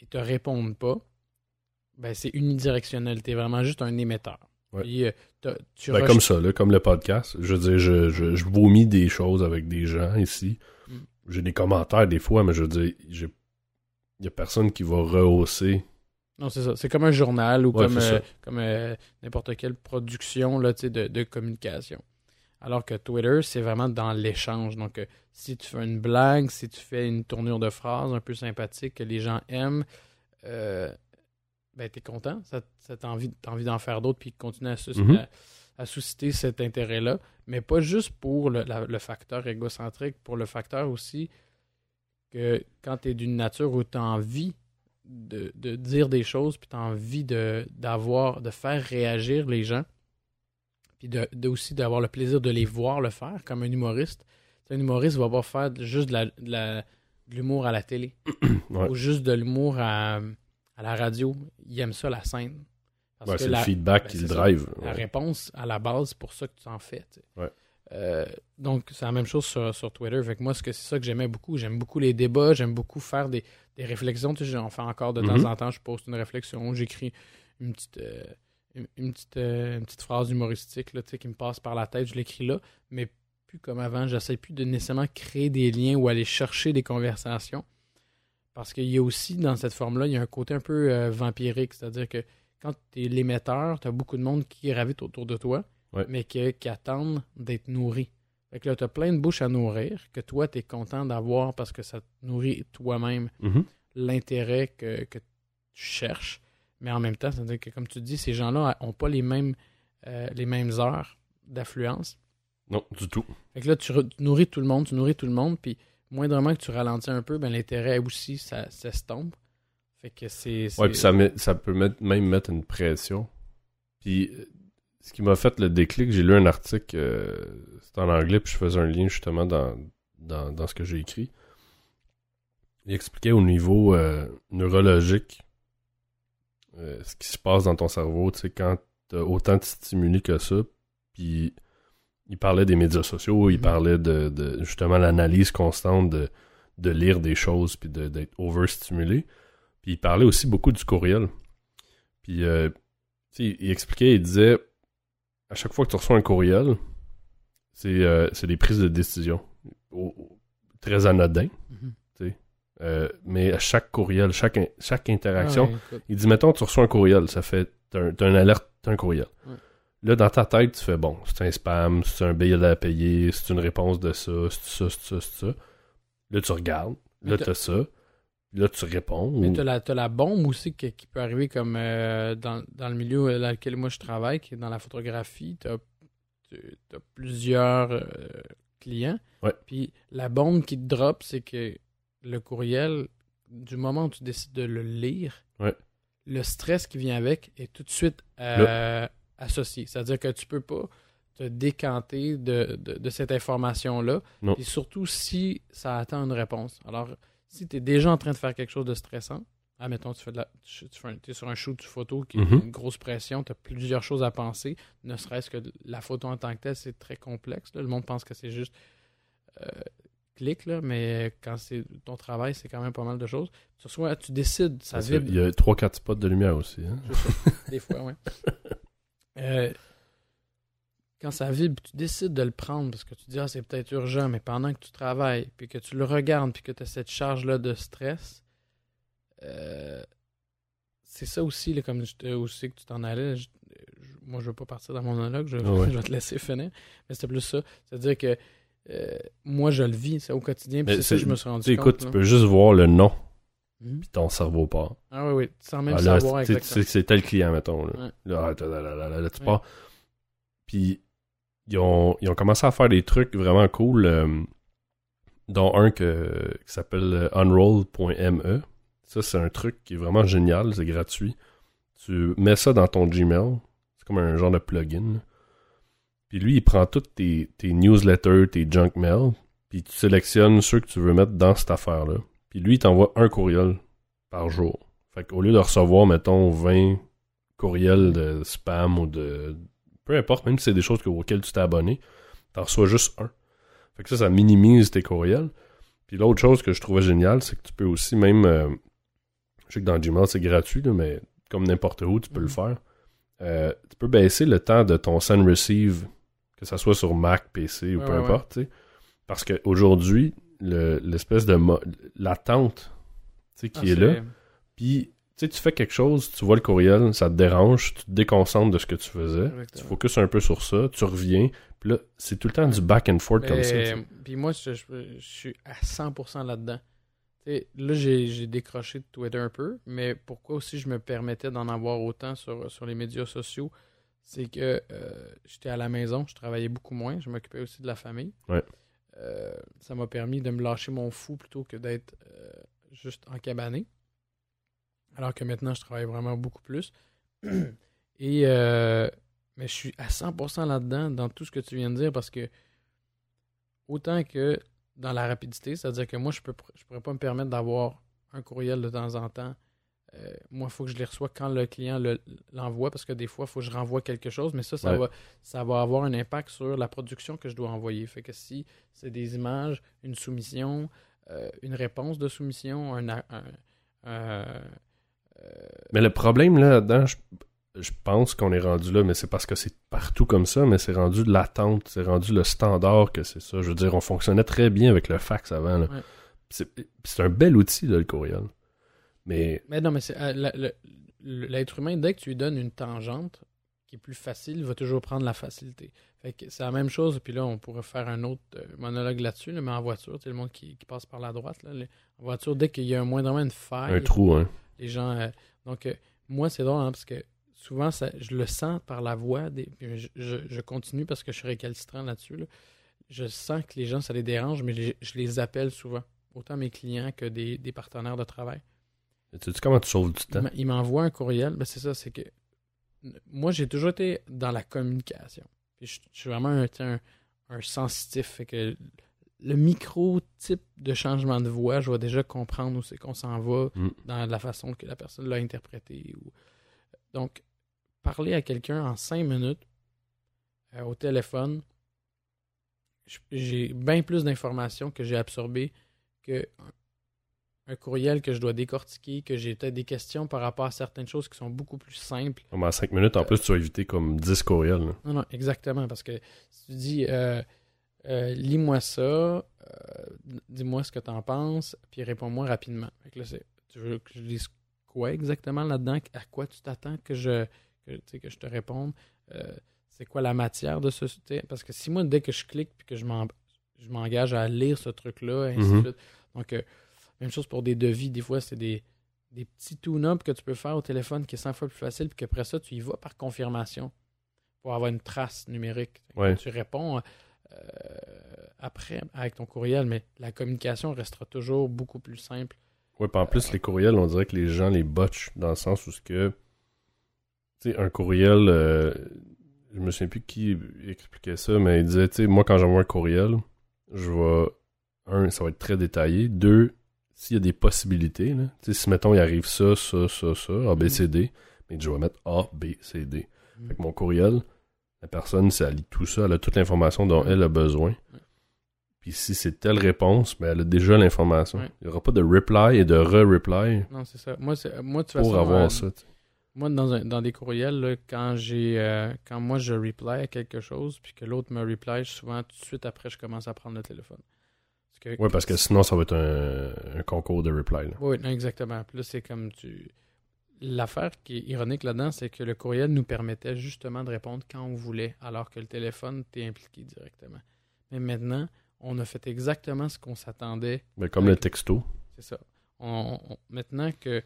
et te répondent pas, ben c'est unidirectionnel. Tu es vraiment juste un émetteur. Ouais. Puis, euh, tu Ben, rejettes- comme ça, là, comme le podcast. Je veux dire, je, je, je vomis des choses avec des gens ici. Mm. J'ai des commentaires des fois, mais je veux dire, il y a personne qui va rehausser. Non, c'est ça. C'est comme un journal ou Ouais, comme, euh, comme euh, n'importe quelle production là, de communication. Alors que Twitter, c'est vraiment dans l'échange. Donc, euh, si tu fais une blague, si tu fais une tournure de phrase un peu sympathique que les gens aiment, euh, ben, t'es content. Ça, ça t'as envie, t'as envie d'en faire d'autres puis continuer à, sus- Mhm. à- à susciter cet intérêt-là. Mais pas juste pour le, la- le facteur égocentrique, pour le facteur aussi que quand tu es d'une nature où tu as envie de, de dire des choses, puis tu as envie de, d'avoir, de faire réagir les gens, puis de, de aussi d'avoir le plaisir de les voir le faire, comme un humoriste. Un humoriste va pas faire juste de, la, la- l'humour à la télé, Ouais. ou juste de l'humour à, à la radio. Il aime ça, la scène. Parce Ouais, que c'est la- le feedback ben, qui le ça. drive. la réponse à la base, c'est pour ça que tu en fais. Euh, donc, c'est la même chose sur, sur Twitter. Fait que moi, c'est ça que j'aimais beaucoup. J'aime beaucoup les débats, j'aime beaucoup faire des, des réflexions. Tu sais, j'en fais encore de temps Mhm. en temps. Je poste une réflexion, j'écris une petite, euh, une, une petite, euh, une petite phrase humoristique là, tu sais, qui me passe par la tête. Je l'écris là, mais plus comme avant. J'essaie plus de nécessairement créer des liens ou aller chercher des conversations. Parce qu'il y a aussi, dans cette forme-là, il y a un côté un peu euh, vampirique. C'est-à-dire que quand tu es l'émetteur, tu as beaucoup de monde qui gravite autour de toi, Ouais. mais qui, qui attendent d'être nourris. Fait que là, tu as plein de bouches à nourrir que toi, tu es content d'avoir parce que ça te nourrit toi-même Mhm. l'intérêt que, que tu cherches. Mais en même temps, c'est-à-dire que, comme tu dis, ces gens-là n'ont pas les mêmes, euh, les mêmes heures d'affluence. Non, du tout. Fait que là, tu, nourris tout le monde, tu nourris tout le monde, puis moindrement que tu ralentis un peu, ben, l'intérêt aussi, ça s'estompe. Fait que c'est... Ouais, c'est- puis ça, met- ça peut mettre- même mettre une pression. Puis, euh, ce qui m'a fait le déclic, j'ai lu un article, euh, c'était en anglais, puis je faisais un lien justement dans, dans, dans ce que j'ai écrit. Il expliquait au niveau euh, neurologique euh, ce qui se passe dans ton cerveau, tu sais, quand t'as autant de stimuli que ça. Puis, il parlait des médias sociaux, il Mhm. parlait de, de justement l'analyse constante de, de lire des choses, puis d'être overstimulé. Puis il parlait aussi beaucoup du courriel. Puis euh, tu sais, il expliquait, il disait à chaque fois que tu reçois un courriel, c'est euh, des prises de décision. Au- au- très anodin. Mhm. Euh, mais à chaque courriel, chaque, chaque interaction, Ah ouais, il dit mettons, tu reçois un courriel, ça fait. T'as un, alerte, t'as un courriel. Ouais. Là, dans ta tête, tu fais bon, c'est un spam, c'est un billet à payer, c'est une réponse de ça, c'est ça, c'est ça, c'est ça. Là, tu regardes, là, t'as- ça. Là, tu réponds. Mais t'as la, t'as la bombe aussi qui, qui peut arriver comme euh, dans, dans le milieu dans lequel moi je travaille, qui est dans la photographie. T'as t'as plusieurs euh, clients. Puis la bombe qui te drop, c'est que le courriel, du moment où tu décides de le lire, Ouais. le stress qui vient avec est tout de suite euh, associé. C'est-à-dire que tu peux pas te décanter de, de- de cette information-là. Et surtout si ça attend une réponse. Alors, si tu es déjà en train de faire quelque chose de stressant, admettons, tu fais de la, tu, tu fais un- t'es sur un shoot de photo qui Mhm. a une grosse pression, tu as plusieurs choses à penser, ne serait-ce que la photo en tant que telle, c'est très complexe. là. Le monde pense que c'est juste euh, clic, là, mais quand c'est ton travail, c'est quand même pas mal de choses. Tu reçois, tu décides, ça vibre Il y a 3-4 spots de lumière aussi. Hein? des fois, ouais. Euh, quand ça vibre, tu décides de le prendre parce que tu dis, ah, c'est peut-être urgent, mais pendant que tu travailles, puis que tu le regardes, puis que tu as cette charge-là de stress, euh, c'est ça aussi, là, comme je te, aussi que tu t'en allais. je- je- moi, je veux pas partir dans mon monologue, je, Ah ouais. je vais te laisser finir. Mais c'était plus ça. C'est-à-dire que euh, moi, je le vis, c'est au quotidien, puis c'est ça que je me suis rendu compte. écoute, tu là. peux juste voir le nom, Mhm. puis ton cerveau part. Ah oui, oui, sans même Ah, là, savoir exactement. c'est tel client, mettons. Là, Ouais. là, ah, là, là, là, tu Ouais. pars. Puis, ils ont, ils ont commencé à faire des trucs vraiment cool, euh, dont un que, qui s'appelle unroll.me. Ça, c'est un truc qui est vraiment génial, c'est gratuit. Tu mets ça dans ton Gmail. C'est comme un genre de plugin. Puis lui, il prend toutes tes, tes newsletters, tes junk mail, puis tu sélectionnes ceux que tu veux mettre dans cette affaire-là. Puis lui, il t'envoie un courriel par jour. Fait qu'au lieu de recevoir, mettons, 20 courriels de spam ou de... Peu importe, même si c'est des choses que- auxquelles tu t'es abonné, t'en reçois juste un. Fait que ça, ça minimise tes courriels. Puis l'autre chose que je trouvais génial, c'est que tu peux aussi même... euh, je sais que dans Gmail, c'est gratuit, là, mais comme n'importe où, tu peux le Mhm. faire. Euh, tu peux baisser le temps de ton send-receive, que ça soit sur Mac, PC ou Ouais, peu ouais, importe. Parce qu'aujourd'hui, l'espèce de... l'attente, qui Ah, est là, puis, tu fais quelque chose, tu vois le courriel, ça te dérange, tu te déconcentres de ce que tu faisais, tu focuses un peu sur ça, tu reviens, puis là, c'est tout le temps du back and forth comme ça. Puis moi, je, je- je suis à 100% là-dedans. Là, j'ai j'ai décroché de Twitter un peu, mais pourquoi aussi je me permettais d'en avoir autant sur, sur les médias sociaux, c'est que euh, j'étais à la maison, je travaillais beaucoup moins, je m'occupais aussi de la famille. Ouais. Euh, ça m'a permis de me lâcher mon fou plutôt que d'être euh, juste encabané. Alors que maintenant, je travaille vraiment beaucoup plus. Et mais je suis à 100% là-dedans dans tout ce que tu viens de dire parce que autant que dans la rapidité, c'est-à-dire que moi, je peux je pourrais pas me permettre d'avoir un courriel de temps en temps. Euh, moi, il faut que je les reçois quand le client le- l'envoie parce que des fois, il faut que je renvoie quelque chose, mais ça, ça, Ouais. va, ça va avoir un impact sur la production que je dois envoyer. Fait que si c'est des images, une soumission, euh, une réponse de soumission, un, un- un- euh, Mais le problème là-dedans, je, je pense qu'on est rendu là, mais c'est parce que c'est partout comme ça, mais c'est rendu de l'attente, c'est rendu le standard que c'est ça. Je veux dire, on fonctionnait très bien avec le fax avant. Ouais. C'est c'est un bel outil, là, le courriel. Mais Mais non, mais c'est euh, l'être humain, dès que tu lui donnes une tangente qui est plus facile, il va toujours prendre la facilité. Fait que c'est la même chose, puis là, on pourrait faire un autre euh, monologue là-dessus, là, mais en voiture, tu sais, le monde qui, qui passe par la droite, là, les- en voiture, dès qu'il y a un moindrement une faille, un trou, hein. les gens. euh, donc, euh, moi, c'est drôle, hein, parce que souvent, ça, je le sens par la voix. Des, puis je, je- je continue parce que je suis récalcitrant là-dessus. là. Je sens que les gens, ça les dérange, mais les- je les appelle souvent. Autant mes clients que des, des partenaires de travail. Tu sais comment tu sauves du temps? Il m'envoie un courriel. Ben, c'est ça, c'est que moi, j'ai toujours été dans la communication. Puis je, je suis vraiment un, un, un sensitif. Fait que le micro-type de changement de voix, je vais déjà comprendre où c'est qu'on s'en va Mm. dans la façon que la personne l'a interprété. Ou... Donc, parler à quelqu'un en cinq minutes euh, au téléphone, j'ai bien plus d'informations que j'ai absorbées que un- courriel que je dois décortiquer, que j'ai peut-être des questions par rapport à certaines choses qui sont beaucoup plus simples. Comme en 5 minutes, en plus, tu vas éviter comme 10 courriels. là. Non, non, exactement, parce que si tu dis euh, euh, lis-moi ça, euh, dis-moi ce que tu en penses, puis réponds-moi rapidement. Fait que là, c'est- tu veux que je dise quoi exactement là-dedans, à quoi tu t'attends que je, que, que je te réponde, c'est quoi la matière de ce. Parce que si moi, dès que je clique puis que je m'en- je m'engage à lire ce truc-là, ainsi de Mhm. suite. Donc, euh, même chose pour des devis, des fois, c'est des, des petits tune-up que tu peux faire au téléphone qui est 100 fois plus facile, puis qu'après ça, tu y vas par confirmation pour avoir une trace numérique. Ouais. Tu réponds euh, après avec ton courriel, mais la communication restera toujours beaucoup plus simple. Puis en plus, les courriels, on dirait que les gens les botchent dans le sens où ce que. Tu sais, un courriel. euh, je me souviens plus qui expliquait ça, mais il disait, tu sais, moi, quand j'envoie un courriel, je vais. Un, ça va être très détaillé. Deux, s'il y a des possibilités, là. Tu si, mettons, il arrive ça, ça, ça, ça, A, B, C, D, mais je vais mettre A, B, C, D. Mhm. Fait que mon courriel, la personne, elle lit tout ça, elle a toute l'information dont elle a besoin. Puis si c'est telle réponse, ben elle a déjà l'information. Ouais. Il n'y aura pas de reply et de re-reply Non, c'est ça. Moi, moi de toute pour avoir euh, ça. tu. Moi, dans, un- dans des courriels, là, quand j'ai euh, quand moi je reply à quelque chose, puis que l'autre me reply, souvent tout de suite après, je commence à prendre le téléphone. Que, Ouais, parce que sinon, ça va être un, un concours de reply. là. Oui, non, exactement. Puis là, c'est comme tu. L'affaire qui est ironique là-dedans, c'est que le courriel nous permettait justement de répondre quand on voulait, alors que le téléphone, t'es impliqué directement. Mais maintenant, on a fait exactement ce qu'on s'attendait Ben, comme Avec- le texto. C'est ça. On, on- maintenant que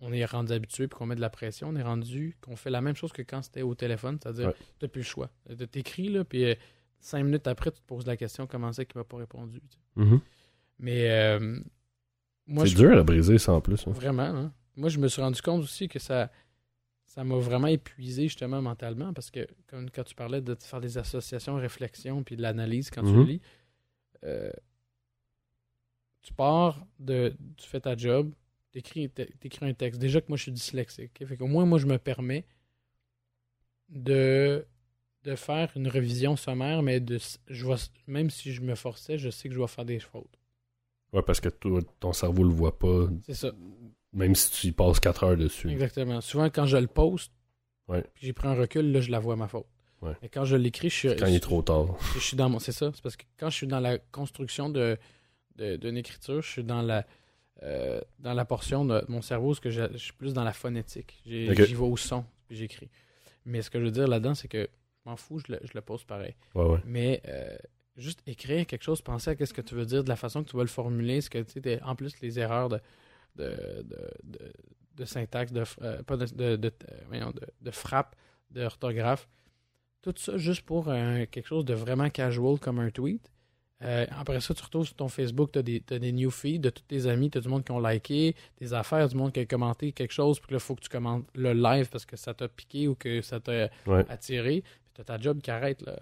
on est rendu habitué et qu'on met de la pression, on est rendu qu'on fait la même chose que quand c'était au téléphone, c'est-à-dire Ouais. tu n'as plus le choix. Tu t'écris, là, puis euh, cinq minutes après, tu te poses la question comment c'est qu'il m'a pas répondu. tu sais. Mhm. Mais euh, moi, C'est dur à briser, ça, en plus. hein. vraiment, hein. moi, je me suis rendu compte aussi que ça ça m'a vraiment épuisé justement mentalement parce que comme quand tu parlais de faire des associations, réflexions puis de l'analyse quand tu lis, euh, tu pars de tu fais ta job, t'écris t'écris un texte. Déjà que moi je suis dyslexique, fait qu'au moins moi je me permets de de faire une révision sommaire, mais de je vais, même si je me forçais, je sais que je vais faire des fautes. Ouais, parce que toi, ton cerveau le voit pas, C'est ça. même si tu y passes 4 heures dessus. Exactement. Souvent, quand je le poste, Ouais. puis j'ai pris un recul, là, je la vois ma faute. Ouais. Mais quand je l'écris, je suis, Quand il est trop tard. je suis dans mon. C'est ça. C'est parce que quand je suis dans la construction de de- d'une écriture, je suis dans la euh, dans la portion de mon cerveau, ce que je, je suis plus dans la phonétique. J'y vais au son, puis j'écris. Mais ce que je veux dire là-dedans, c'est que m'en fous, je le, je le pose pareil. Ouais, ouais. Mais euh, juste écrire quelque chose, penser à ce que tu veux dire, de la façon que tu vas le formuler, ce que tu sais, en plus les erreurs de de, de, de- de syntaxe, de, euh, pas de, de, euh, frappe, d'orthographe, tout ça juste pour un- quelque chose de vraiment casual comme un tweet. Euh, après ça, tu retrouves sur ton Facebook, tu as, des new feeds de tous tes amis, tu as du monde qui ont liké, des affaires, du monde qui a commenté quelque chose, puis là, il faut que tu commentes le live parce que ça t'a piqué ou que ça t'a Ouais. attiré. Puis tu as ta job qui arrête, là,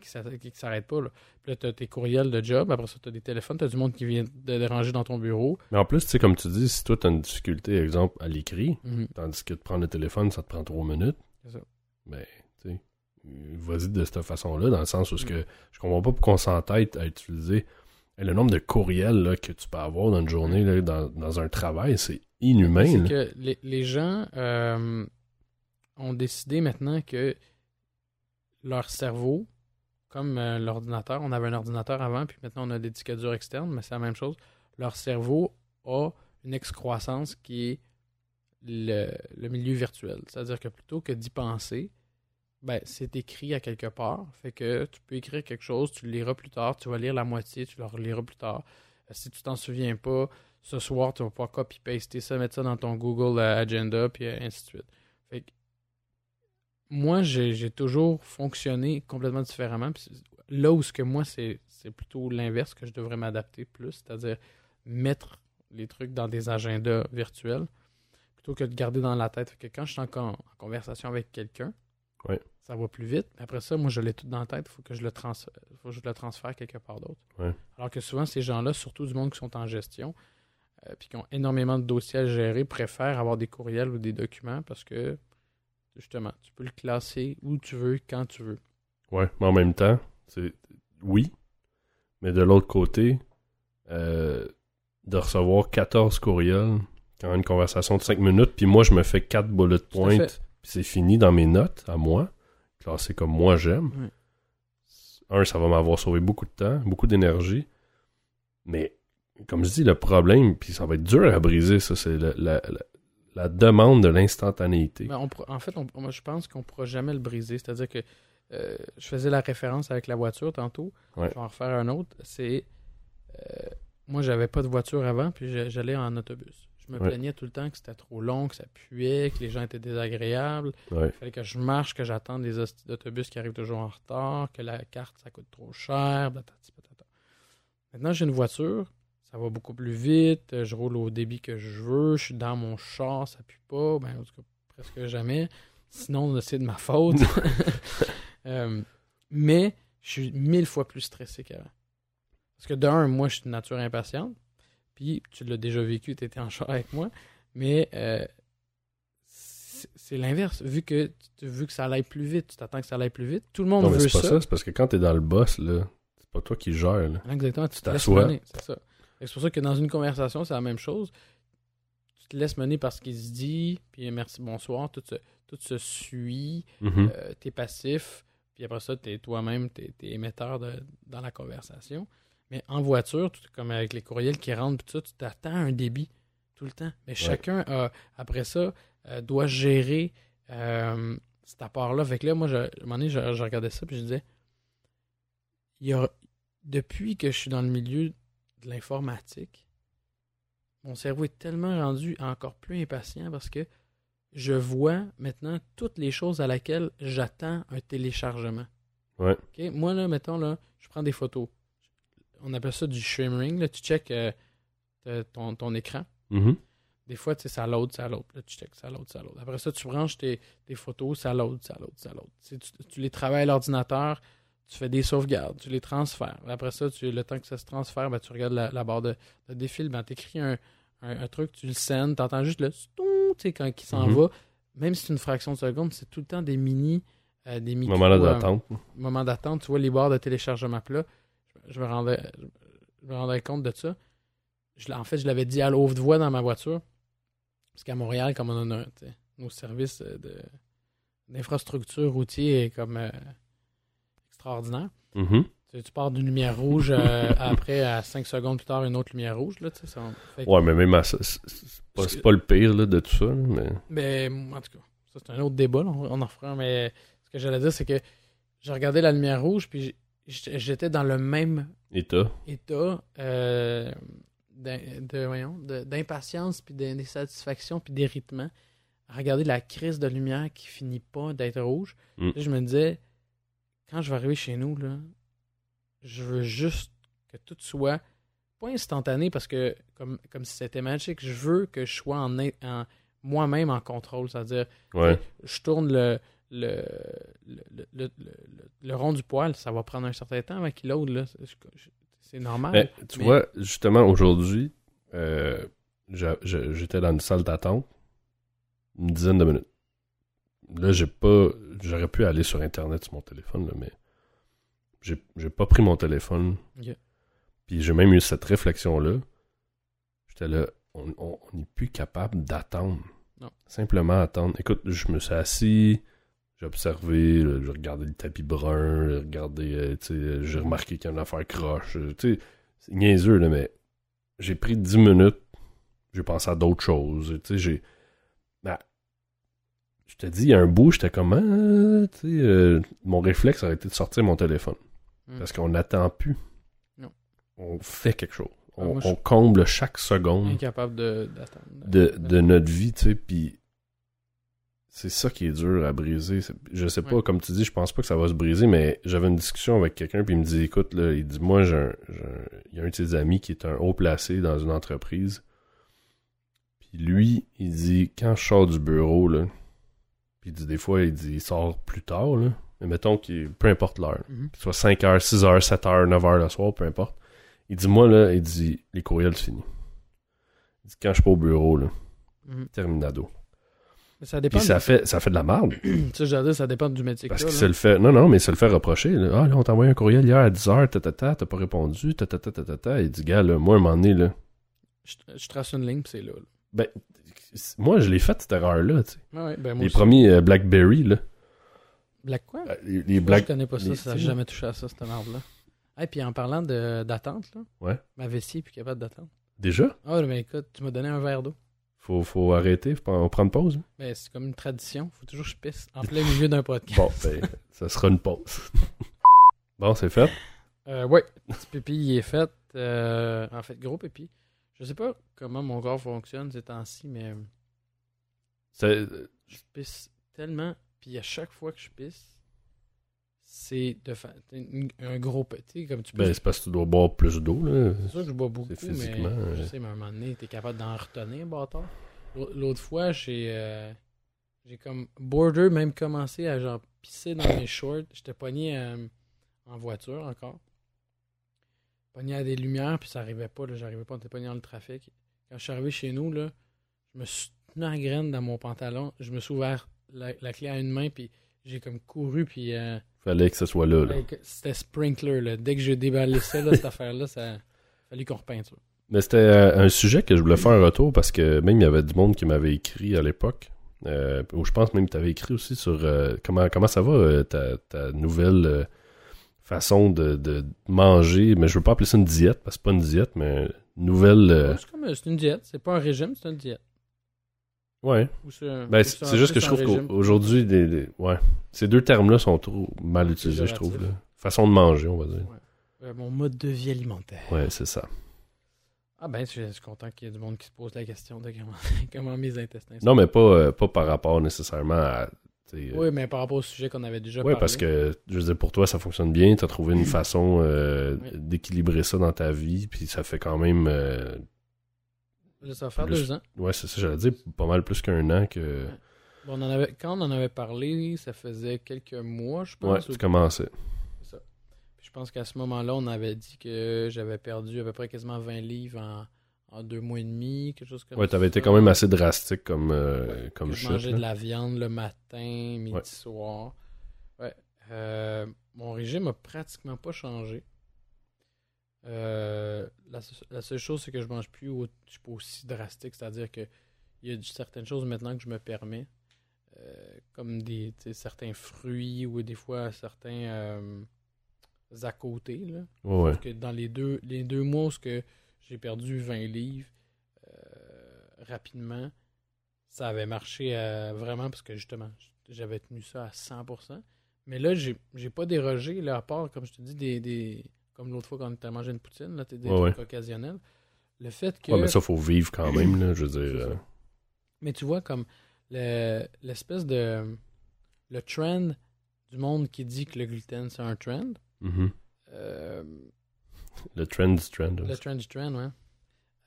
qui s'arrête qui s'arrête pas. Là. Puis là, tu as tes courriels de job, après ça, tu as des téléphones, tu as du monde qui vient de déranger dans ton bureau. Mais en plus, tu sais, comme tu dis, si toi, t'as une difficulté, exemple, à l'écrit, Mhm. tandis que de prendre le téléphone, ça te prend 3 minutes. C'est ça. Ben, tu sais, vas-y de cette façon-là, dans le sens où Mm. que je comprends pas pourquoi on s'entête à utiliser hey, le nombre de courriels là, que tu peux avoir dans une journée, là, dans, dans un travail, c'est inhumain. C'est que les, les gens euh, ont décidé maintenant que leur cerveau, comme euh, l'ordinateur, on avait un ordinateur avant, puis maintenant on a des disques durs externes, mais c'est la même chose. Leur cerveau a une excroissance qui est le, le milieu virtuel. C'est-à-dire que plutôt que d'y penser, ben, c'est écrit à quelque part. Fait que tu peux écrire quelque chose, tu le liras plus tard, tu vas lire la moitié, tu le reliras plus tard. Euh, Si tu t'en souviens pas, ce soir, tu vas pouvoir copy-paster ça, mettre ça dans ton Google euh, Agenda, puis ainsi de suite. Moi, j'ai toujours fonctionné complètement différemment. Là où ce que moi, c'est plutôt l'inverse que je devrais m'adapter plus, c'est-à-dire mettre les trucs dans des agendas virtuels plutôt que de garder dans la tête. Fait que quand je suis en, con- en conversation avec quelqu'un, Ouais. ça va plus vite. Mais après ça, moi, je l'ai tout dans la tête. Il faut que je le trans faut que je le transfère quelque part d'autre. Ouais. Alors que souvent, ces gens-là, surtout du monde qui sont en gestion, euh, puis qui ont énormément de dossiers à gérer, préfèrent avoir des courriels ou des documents parce que, justement, tu peux le classer où tu veux, quand tu veux. Ouais, mais en même temps, c'est oui, mais de l'autre côté, euh, de recevoir 14 courriels quand une conversation de 5 minutes, puis moi je me fais 4 bullet points, puis c'est fini dans mes notes à moi, classé comme moi j'aime. Ouais. Un, ça va m'avoir sauvé beaucoup de temps, beaucoup d'énergie, mais comme je dis, le problème, puis ça va être dur à briser, ça, c'est la, la- la- la demande de l'instantanéité. Pourra- en fait, on- moi, je pense qu'on ne pourra jamais le briser. C'est-à-dire que euh, je faisais la référence avec la voiture tantôt. Ouais. Je vais en refaire un autre. C'est. euh, moi, j'avais pas de voiture avant, puis j'allais en autobus. Je me Ouais. plaignais tout le temps que c'était trop long, que ça puait, que les gens étaient désagréables. Ouais. Il fallait que je marche, que j'attende les hosties d'autobus qui arrivent toujours en retard, que la carte, ça coûte trop cher. Maintenant, j'ai une voiture, ça va beaucoup plus vite, je roule au débit que je veux, je suis dans mon char, ça pue pas, ben, en tout cas, presque jamais. Sinon, c'est de ma faute. Euh, mais je suis mille fois plus stressé qu'avant. Parce que d'un, moi, je suis de nature impatiente. Puis, tu l'as déjà vécu, tu étais en char avec moi. Mais euh, c'est l'inverse. Vu que tu vu que ça aille plus vite, tu t'attends que ça aille plus vite. Tout le monde Non, mais veut c'est pas ça. ça, c'est parce que quand t'es dans le boss, là, c'est pas toi qui gères, là. Exactement, tu t'assois. C'est ça. C'est pour ça que dans une conversation, c'est la même chose. Tu te laisses mener par ce qu'il se dit, puis merci, bonsoir, tout se, tout se suit, Mhm. euh, t'es passif, puis après ça, t'es toi-même, t'es es émetteur de- dans la conversation. Mais en voiture, tout comme avec les courriels qui rentrent, puis tout ça, tu t'attends à un débit tout le temps. Mais chacun, a, après ça, euh, doit gérer euh, cette part-là. Fait que là, moi, je, à un moment donné, je, je regardais ça, puis je disais, il y a, depuis que je suis dans le milieu de l'informatique, mon cerveau est tellement rendu encore plus impatient parce que je vois maintenant toutes les choses à laquelle j'attends un téléchargement. Ouais. Moi, là, mettons, là, je prends des photos. On appelle ça du shimmering. Là, tu check euh, ton, ton écran. Mhm. Des fois, tu sais, ça load, ça load. Là, tu check, ça load, ça load. Après ça, tu branches tes, tes photos, ça load, ça load, ça load. Tu les travailles à l'ordinateur, tu fais des sauvegardes, tu les transfères. Après ça, tu, le temps que ça se transfère, ben, tu regardes la, la barre de, de défil, ben, tu écris un, un, un truc, tu le scènes, tu entends juste le sais, quand il s'en Mhm. va. Même si c'est une fraction de seconde, c'est tout le temps des mini, euh, des Moment là euh, d'attente. moment d'attente, tu vois les barres de téléchargement plat, je, je me rendais, je me rendais compte de ça. Je, en fait, je l'avais dit à l'ouvre voix dans ma voiture. Parce qu'à Montréal, comme on a nos services euh, d'infrastructure routier est comme euh, extraordinaire. Mhm. Tu, tu pars d'une lumière rouge euh, après, à 5 secondes plus tard, une autre lumière rouge. Là, ça, fait Ouais, mais même à ça, c'est pas, le pire là, de tout ça, mais. Mais en tout cas, ça c'est un autre débat, là, on en fera mais ce que j'allais dire, c'est que j'ai regardé la lumière rouge, puis j'étais dans le même t'as? état euh, d'impatience, puis d'in- d'insatisfaction, puis d'irritement. Regarder la crise de lumière qui finit pas d'être rouge. Mm. Je me disais, quand je vais arriver chez nous, là, je veux juste que tout soit pas instantané parce que comme, comme si c'était magique, je veux que je sois en, moi-même en contrôle. C'est-à-dire, Ouais. je tourne le, le, le, le, le- rond du poil, ça va prendre un certain temps avant qu'il là. C'est- normal. Mais, tu mais- vois, justement, aujourd'hui, euh, j'étais dans une salle d'attente une dizaine de minutes. Là, j'ai pas. J'aurais pu aller sur Internet sur mon téléphone, là, mais j'ai pas pris mon téléphone. Puis j'ai même eu cette réflexion-là. J'étais là, on n'est plus capable d'attendre. Non. Simplement attendre. Écoute, je me suis assis, j'ai observé, j'ai regardé le tapis brun, j'ai regardé, euh, tu sais, j'ai remarqué qu'il y a une affaire croche. euh, c'est niaiseux, là, mais j'ai pris 10 minutes, j'ai pensé à d'autres choses. Tu sais, j'ai. Je te dis, il y a un bout, j'étais comme, ah, tu sais, euh, mon réflexe aurait été de sortir mon téléphone. Mm. Parce qu'on n'attend plus. Non. On fait quelque chose. Ah, On, moi, je- on comble chaque seconde incapable de- d'attendre. de, de notre vie, tu sais, puis c'est ça qui est dur à briser. Je sais pas, Ouais. comme tu dis, je pense pas que ça va se briser, mais j'avais une discussion avec quelqu'un, puis il me dit, écoute, là, il dit, moi, j'ai un, il y a un de ses amis qui est un haut placé dans une entreprise, puis lui, il dit, quand je sors du bureau, là, il dit, des fois, il dit, il sort plus tard, là, mais mettons qu'il, peu importe l'heure, Mhm. que ce soit 5 heures, 6 heures, 7 heures, 9 heures le soir, peu importe. Il dit, moi, là, il dit, les courriels, c'est fini. Il dit, quand je suis pas au bureau, là, Mhm. terminado. Mais ça dépend. Puis ça fait, ça fait de la merde. Ça, j'allais dire, ça dépend du métier Parce que ça le fait. Non, non, mais ça le fait reprocher. là. Ah, là, on t'a envoyé un courriel hier à 10h, tatata, t'as pas répondu, tatata, tatata. Il dit, gars, là, moi, à un moment donné, là. Je, je trace une ligne, puis c'est là. là. Ben, moi, je l'ai fait, cette erreur-là, tu sais. Ouais, ouais, ben moi Les aussi. premiers euh, Blackberry, là. Black quoi? euh, Les, les Moi, je Black. connais pas ça, ça jamais touché à ça, cette merde-là. Et puis en parlant de- d'attente, là, Ouais. ma vessie est plus capable d'attendre. Déjà? Ah, mais écoute, tu m'as donné un verre d'eau. Faut, faut arrêter, faut prendre pause. hein? Mais c'est comme une tradition. Faut toujours que je pisse en plein milieu d'un podcast. Bon, ben, ça sera une pause. bon, c'est fait? Euh, ouais, petit pipi il est fait. Euh, en fait, gros pipi. Je sais pas comment mon corps fonctionne ces temps-ci, mais C'est- je pisse tellement. Puis à chaque fois que je pisse, c'est de fa- un gros petit, comme tu peux. Ben, c'est parce que tu dois boire plus d'eau, là. c'est sûr que je bois beaucoup, c'est mais physiquement, je euh. sais, mais à un moment donné, t'es capable d'en retenir, bâtard. L'au- L'autre fois, j'ai euh, j'ai comme border même commencé à genre pisser dans mes shorts. J'étais pogné euh, en voiture encore. Pogné à des lumières, puis ça arrivait pas, là, j'arrivais pas, on était pogné dans le trafic. Quand je suis arrivé chez nous, là, je me suis tenu à la graine dans mon pantalon. Je me suis ouvert la, la clé à une main, puis j'ai comme couru, puis euh, Fallait que ce soit là. là. C'était sprinkler, là. Dès que j'ai déballé ça, là, cette affaire-là, ça fallu qu'on repeinture. Mais c'était euh, un sujet que je voulais faire un retour parce que même il y avait du monde qui m'avait écrit à l'époque. Euh, ou je pense même que tu avais écrit aussi sur euh, comment, comment ça va euh, ta, ta nouvelle façon de, de manger. Mais je veux pas appeler ça une diète parce que c'est pas une diète, mais une nouvelle. euh, C'est comme c'est une diète. C'est pas un régime, c'est une diète. ouais. Ou c'est Ben, juste que je trouve qu'aujourd'hui, des, des- ouais, ces deux termes-là sont trop mal utilisés, je trouve. Là. Façon de manger, on va dire. Euh, mon mode de vie alimentaire. Ouais, c'est ça. Ah ben, je je suis content qu'il y ait du monde qui se pose la question de comment, comment mes intestins sont. Non, mais pas, euh, pas par rapport nécessairement à. Sais, Oui, mais par rapport au sujet qu'on avait déjà Ouais, parlé. parce que, je veux dire, pour toi, ça fonctionne bien. Tu as trouvé une façon euh, Oui. d'équilibrer ça dans ta vie, puis ça fait quand même. euh, Ça va faire plus- deux ans. ouais, c'est ça, j'allais dire, pas mal plus qu'un an que. Bon, on en avait, quand on en avait parlé, ça faisait quelques mois, je Ouais, pense. ou- tu commençais. C'est ça. Puis je pense qu'à ce moment-là, on avait dit que j'avais perdu à peu près quasiment 20 livres en, en deux mois et demi, quelque chose comme Ouais, ça. t'avais été quand même assez drastique comme, euh, comme Que je mangeais de la viande le matin, midi, Ouais. soir. Ouais. Euh, mon régime a pratiquement pas changé. Euh, la, la seule chose, c'est que je mange plus au- je suis pas aussi drastique, c'est-à-dire que il y a certaines choses maintenant que je me permets, euh, comme des certains fruits ou des fois certains à côté. Là. Ouais, ouais. Parce que dans les deux, les deux mois où ce que j'ai perdu 20 livres euh, rapidement, ça avait marché euh, vraiment parce que justement, j'avais tenu ça à 100%. Mais là, j'ai j'ai pas dérogé, là, à part, comme je te dis, des, des comme l'autre fois quand on était mangé une poutine, là, t'es des Ouais, trucs occasionnels. Le fait que. Ouais, mais ça, faut vivre quand même, là, je veux dire. euh, Mais tu vois, comme le- l'espèce de. Le trend du monde qui dit que le gluten, c'est un trend. mhm. euh, Le trend du trend. Le trend du trend, ouais.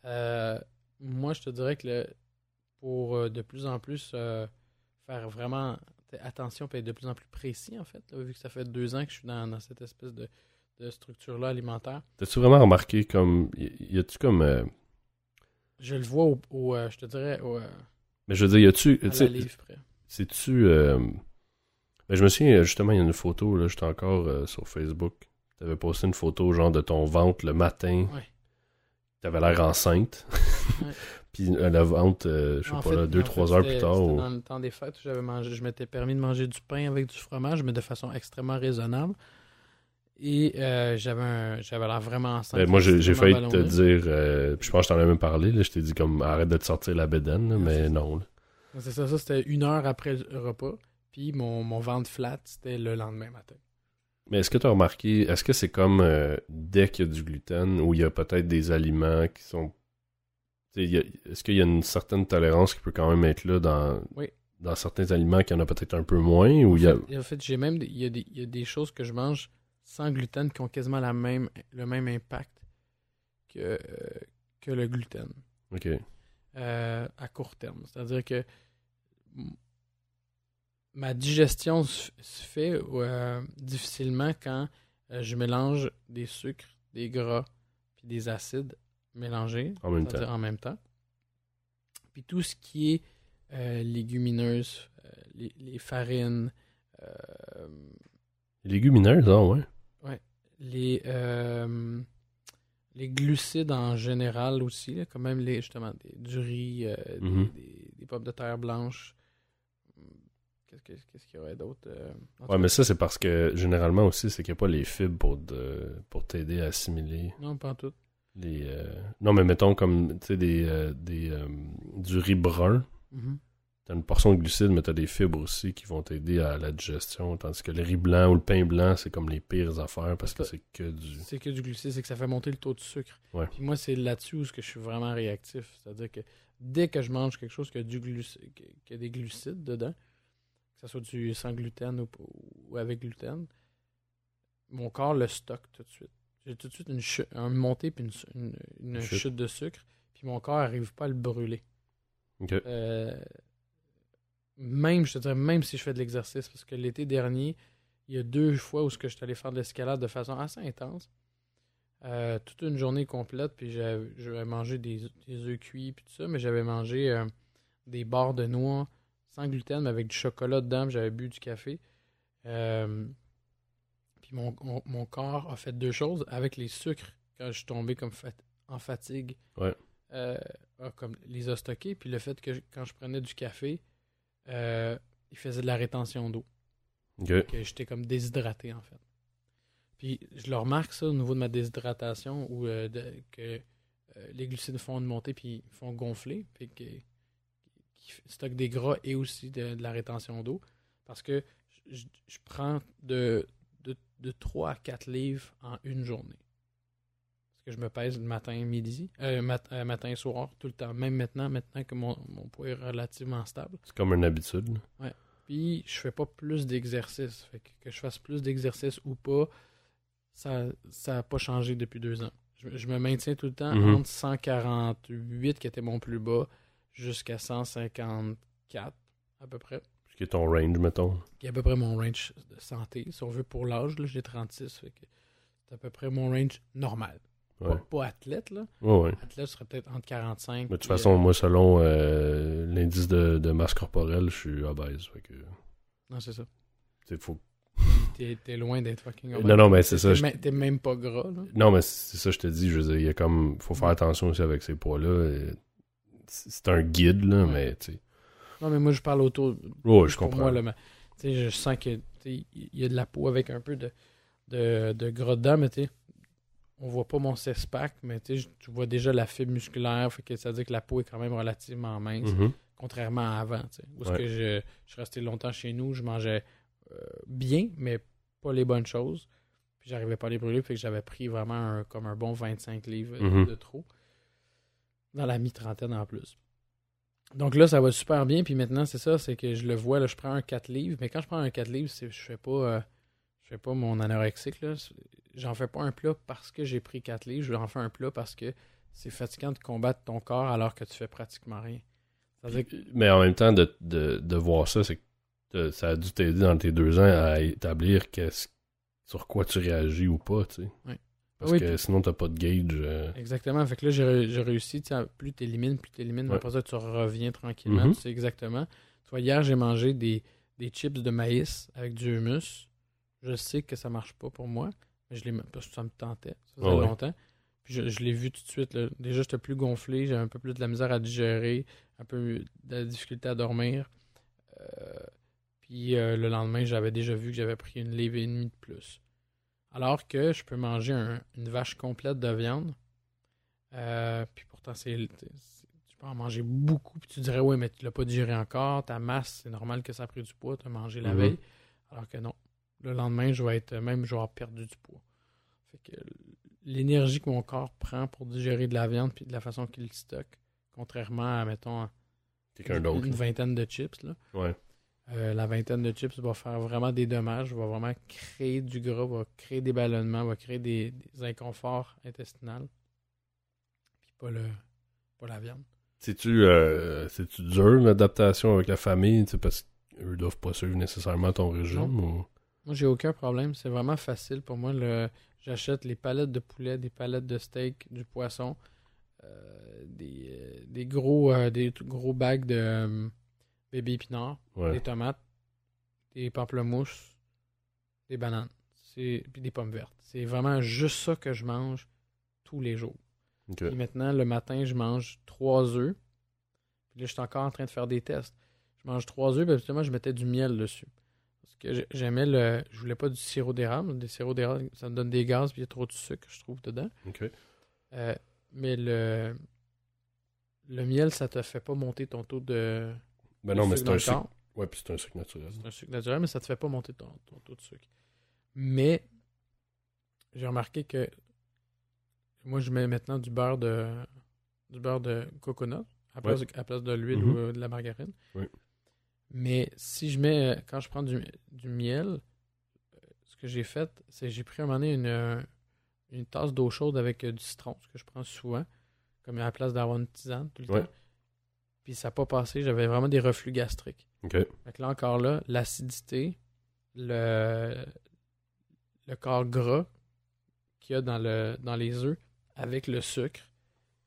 Euh, moi, je te dirais que le- pour euh, de plus en plus euh, faire vraiment attention et être de plus en plus précis, en fait, là, vu que ça fait deux ans que je suis dans, dans cette espèce de, de structure-là alimentaire, T'as-tu vraiment remarqué comme. Y y a-tu comme. euh, je le vois au, au, je te dirais, au, Mais je veux dire, y a-tu. C'est-tu. ben, je me souviens, justement, il y a une photo, là, j'étais encore sur Facebook. T'avais posté une photo, genre, de ton ventre le matin. Ouais. T'avais l'air enceinte. Ouais. Puis euh, la ventre, euh, je sais En pas, fait- là, deux, trois heures plus tard. ou- dans le temps des fêtes, j'avais mangé, je m'étais permis de manger du pain avec du fromage, mais de façon extrêmement raisonnable. Et euh, j'avais l'air vraiment enceinte. Ben, moi, j'ai failli te dire. euh, puis je pense que je t'en ai même parlé. Là, je t'ai dit, comme, arrête de te sortir la bédaine, mais non. C'est ça, ça c'était une heure après le repas. Puis mon, mon ventre flat, c'était le lendemain matin. Mais est-ce que tu as remarqué, est-ce que c'est comme euh, dès qu'il y a du gluten ou il y a peut-être des aliments qui sont. Est-ce qu'il y a une certaine tolérance qui peut quand même être là dans, Oui. dans certains aliments qu'il y en a peut-être un peu moins ou il y a. Et en fait, j'ai même il y, a des, il y a des choses que je mange sans gluten qui ont quasiment la même, le même impact que, euh, que le gluten Ok. euh, à court terme. C'est-à-dire que ma digestion se fait euh, difficilement quand euh, je mélange des sucres, des gras puis des acides mélangés En même temps. en même temps. Puis tout ce qui est euh, légumineuses, euh, les, les farines, euh, Les légumineuses, ah ouais. les, les glucides en général aussi, là, quand même les, justement des, du riz, des- Mhm. des, des pommes de terre blanches. Qu'est-ce que- qu'est-ce qu'il y aurait d'autre? euh, Ouais, mais ça, c'est parce que généralement aussi, c'est qu'il n'y a pas les fibres pour, de- pour t'aider à assimiler Non, pas en tout. les. euh, Non, mais mettons comme, tu sais, des, euh, des, euh, du riz brun. Mhm. t'as une portion de glucides, mais t'as des fibres aussi qui vont t'aider à la digestion. Tandis que le riz blanc ou le pain blanc, c'est comme les pires affaires parce que c'est que du. C'est que du glucide, c'est que ça fait monter le taux de sucre. Ouais. Puis moi, c'est là-dessus où je suis vraiment réactif. C'est-à-dire que dès que je mange quelque chose qui a, du qui- a des glucides dedans, ce soit du sans gluten ou, ou avec gluten, mon corps le stocke tout de suite. J'ai tout de suite une, montée puis une, su- une- une Chute. chute de sucre, puis mon corps n'arrive pas à le brûler. Euh, même, je te dirais, même si je fais de l'exercice, parce que l'été dernier, il y a deux fois où que je suis allé faire de l'escalade de façon assez intense. Euh, toute une journée complète, puis j'avais j'avais mangé des, des œufs cuits, puis tout ça, mais j'avais mangé euh, des barres de noix sans gluten, mais avec du chocolat dedans, j'avais bu du café. Euh, puis mon, mon, mon corps a fait deux choses avec les sucres quand je suis tombé comme fat- en fatigue. Ouais. euh, comme les a stockés, puis le fait que je- quand je prenais du café, euh, il faisait de la rétention d'eau que j'étais comme déshydraté en fait. Puis je le remarque ça au niveau de ma déshydratation où de- que les glucides font une montée puis font gonfler, puis que, qui stockent des gras et aussi de, de la rétention d'eau. Parce que je, je- prends de, de, de 3 à 4 livres en une journée. Parce que je me pèse le matin, midi, euh, mat- euh, matin, soir, tout le temps. Même maintenant, maintenant que mon, mon poids est relativement stable. C'est comme une habitude. là. Puis je fais pas plus d'exercice. Fait que, que je fasse plus d'exercice ou pas, ça ça a pas changé depuis deux ans. Je, je me maintiens tout le temps Mhm. entre 148, qui était mon plus bas, jusqu'à 154 à peu près. Ce qui est ton range, mettons. Qui est à peu près mon range de santé. Si on veut pour l'âge, là, j'ai 36. Fait que c'est à peu près mon range normal. Ouais. Pas, pas athlète, là. Ouais. Athlète serait peut-être entre 45. Mais de toute façon, euh, moi, selon euh, l'indice de, de masse corporelle, je suis obèse. Fait que, non, c'est ça. c'est faux. T'es loin d'être fucking Non, non, mais c'est ça. T'es même- T'es même pas gras, là. Non, mais c'est ça, je te dis. Je veux dire, il y a comme. faut faire attention aussi avec ces poids-là. et C'est un guide, là, mais tu sais. Non, mais moi, je parle autour. Ouais, je comprends. moi, là, mais, je sens que tu sais, il y a de la peau avec un peu de, de, de gras dedans, mais tu sais, on voit pas mon six-pack, mais tu vois déjà la fibre musculaire, fait que ça veut dire que la peau est quand même relativement mince, Mhm. contrairement à avant. Où Ouais. que je, je suis resté longtemps chez nous, je mangeais euh, bien, mais pas les bonnes choses. Puis j'arrivais pas à les brûler, fait que j'avais pris vraiment un- comme un bon 25 livres Mhm. de trop. Dans la mi-trentaine en plus. Donc là, ça va super bien. Puis maintenant, c'est ça, c'est que je le vois, là, je prends un 4 livres. Mais quand je prends un 4 livres, je fais pas euh, je fais pas mon anorexique. Là. J'en fais pas un plat parce que j'ai pris 4 livres. J'en fais un plat parce que c'est fatigant de combattre ton corps alors que tu fais pratiquement rien. Mais en même temps, de, de, de voir ça, c'est que ça a dû t'aider dans tes deux ans à établir qu'est-ce- sur quoi tu réagis ou pas, tu sais. Ouais. Parce Oui, que sinon, t'as pas de gauge. euh, Exactement. Fait que là, j'ai ré- j'ai réussi. Plus tu élimines, plus tu élimines. Ouais. Après ça, tu reviens tranquillement. Mhm. Tu sais exactement. Tu vois, hier, j'ai mangé des, des chips de maïs avec du humus. Je sais que ça marche pas pour moi. Mais je l'ai parce que ça me tentait. Ça faisait Ah ouais. longtemps. Puis je, je l'ai vu tout de suite. là. Déjà, j'étais plus gonflé. J'avais un peu plus de la misère à digérer. Un peu de la difficulté à dormir. Euh, puis euh, le lendemain, j'avais déjà vu que j'avais pris une livre et demie de plus. Alors que je peux manger un- une vache complète de viande. Euh, puis pourtant, c'est, tu peux en manger beaucoup. Puis tu dirais, oui, mais tu l'as pas digéré encore. Ta masse, c'est normal que ça a pris du poids. Tu as mangé la Mhm. veille. Alors que non. Le lendemain, je vais être même, je vais avoir perdu du poids. Fait que l'énergie que mon corps prend pour digérer de la viande puis de la façon qu'il le stocke, contrairement à, mettons, une, vingtaine de chips, là. Ouais. Euh, la vingtaine de chips va faire vraiment des dommages, va vraiment créer du gras, va créer des ballonnements, va créer des, des inconforts intestinaux. Puis pas, le, pas la viande. C'est-tu euh, dur l'adaptation avec la famille, parce qu'eux doivent pas suivre nécessairement ton régime ou... Moi, j'ai aucun problème. C'est vraiment facile pour moi. Le... J'achète les palettes de poulet, des palettes de steak, du poisson, euh, des, euh, des gros des gros bacs de bébé épinards, Ouais. des tomates, des pamplemousses, des bananes, c'est puis des pommes vertes. C'est vraiment juste ça que je mange tous les jours. Ok. Puis maintenant, le matin, je mange trois œufs. Puis là, je suis encore en train de faire des tests. Je mange trois œufs, puis habituellement, je mettais du miel dessus. Parce que j'ai- j'aimais le. Je voulais pas du sirop d'érable. Des sirops d'érable, ça me donne des gaz, puis il y a trop de sucre, je trouve, dedans. Euh, mais le. Le miel, ça te fait pas monter ton taux de. Ben non, mais c'est un sucre. Ouais, puis c'est un sucre naturel. C'est un sucre naturel, mais ça te fait pas monter ton, ton taux de sucre. Mais j'ai remarqué que moi, je mets maintenant du beurre de du beurre de coconut à place, de, à place de l'huile Mhm. ou de la margarine. Oui. Mais si je mets, quand je prends du, du miel, ce que j'ai fait, c'est que j'ai pris à un moment donné une, une tasse d'eau chaude avec euh, du citron, ce que je prends souvent, comme à la place d'avoir une tisane tout le Ouais. temps. Puis ça n'a pas passé, j'avais vraiment des reflux gastriques. Ok. Fait que là encore là, l'acidité, le, le corps gras qu'il y a dans, le, dans les œufs avec le sucre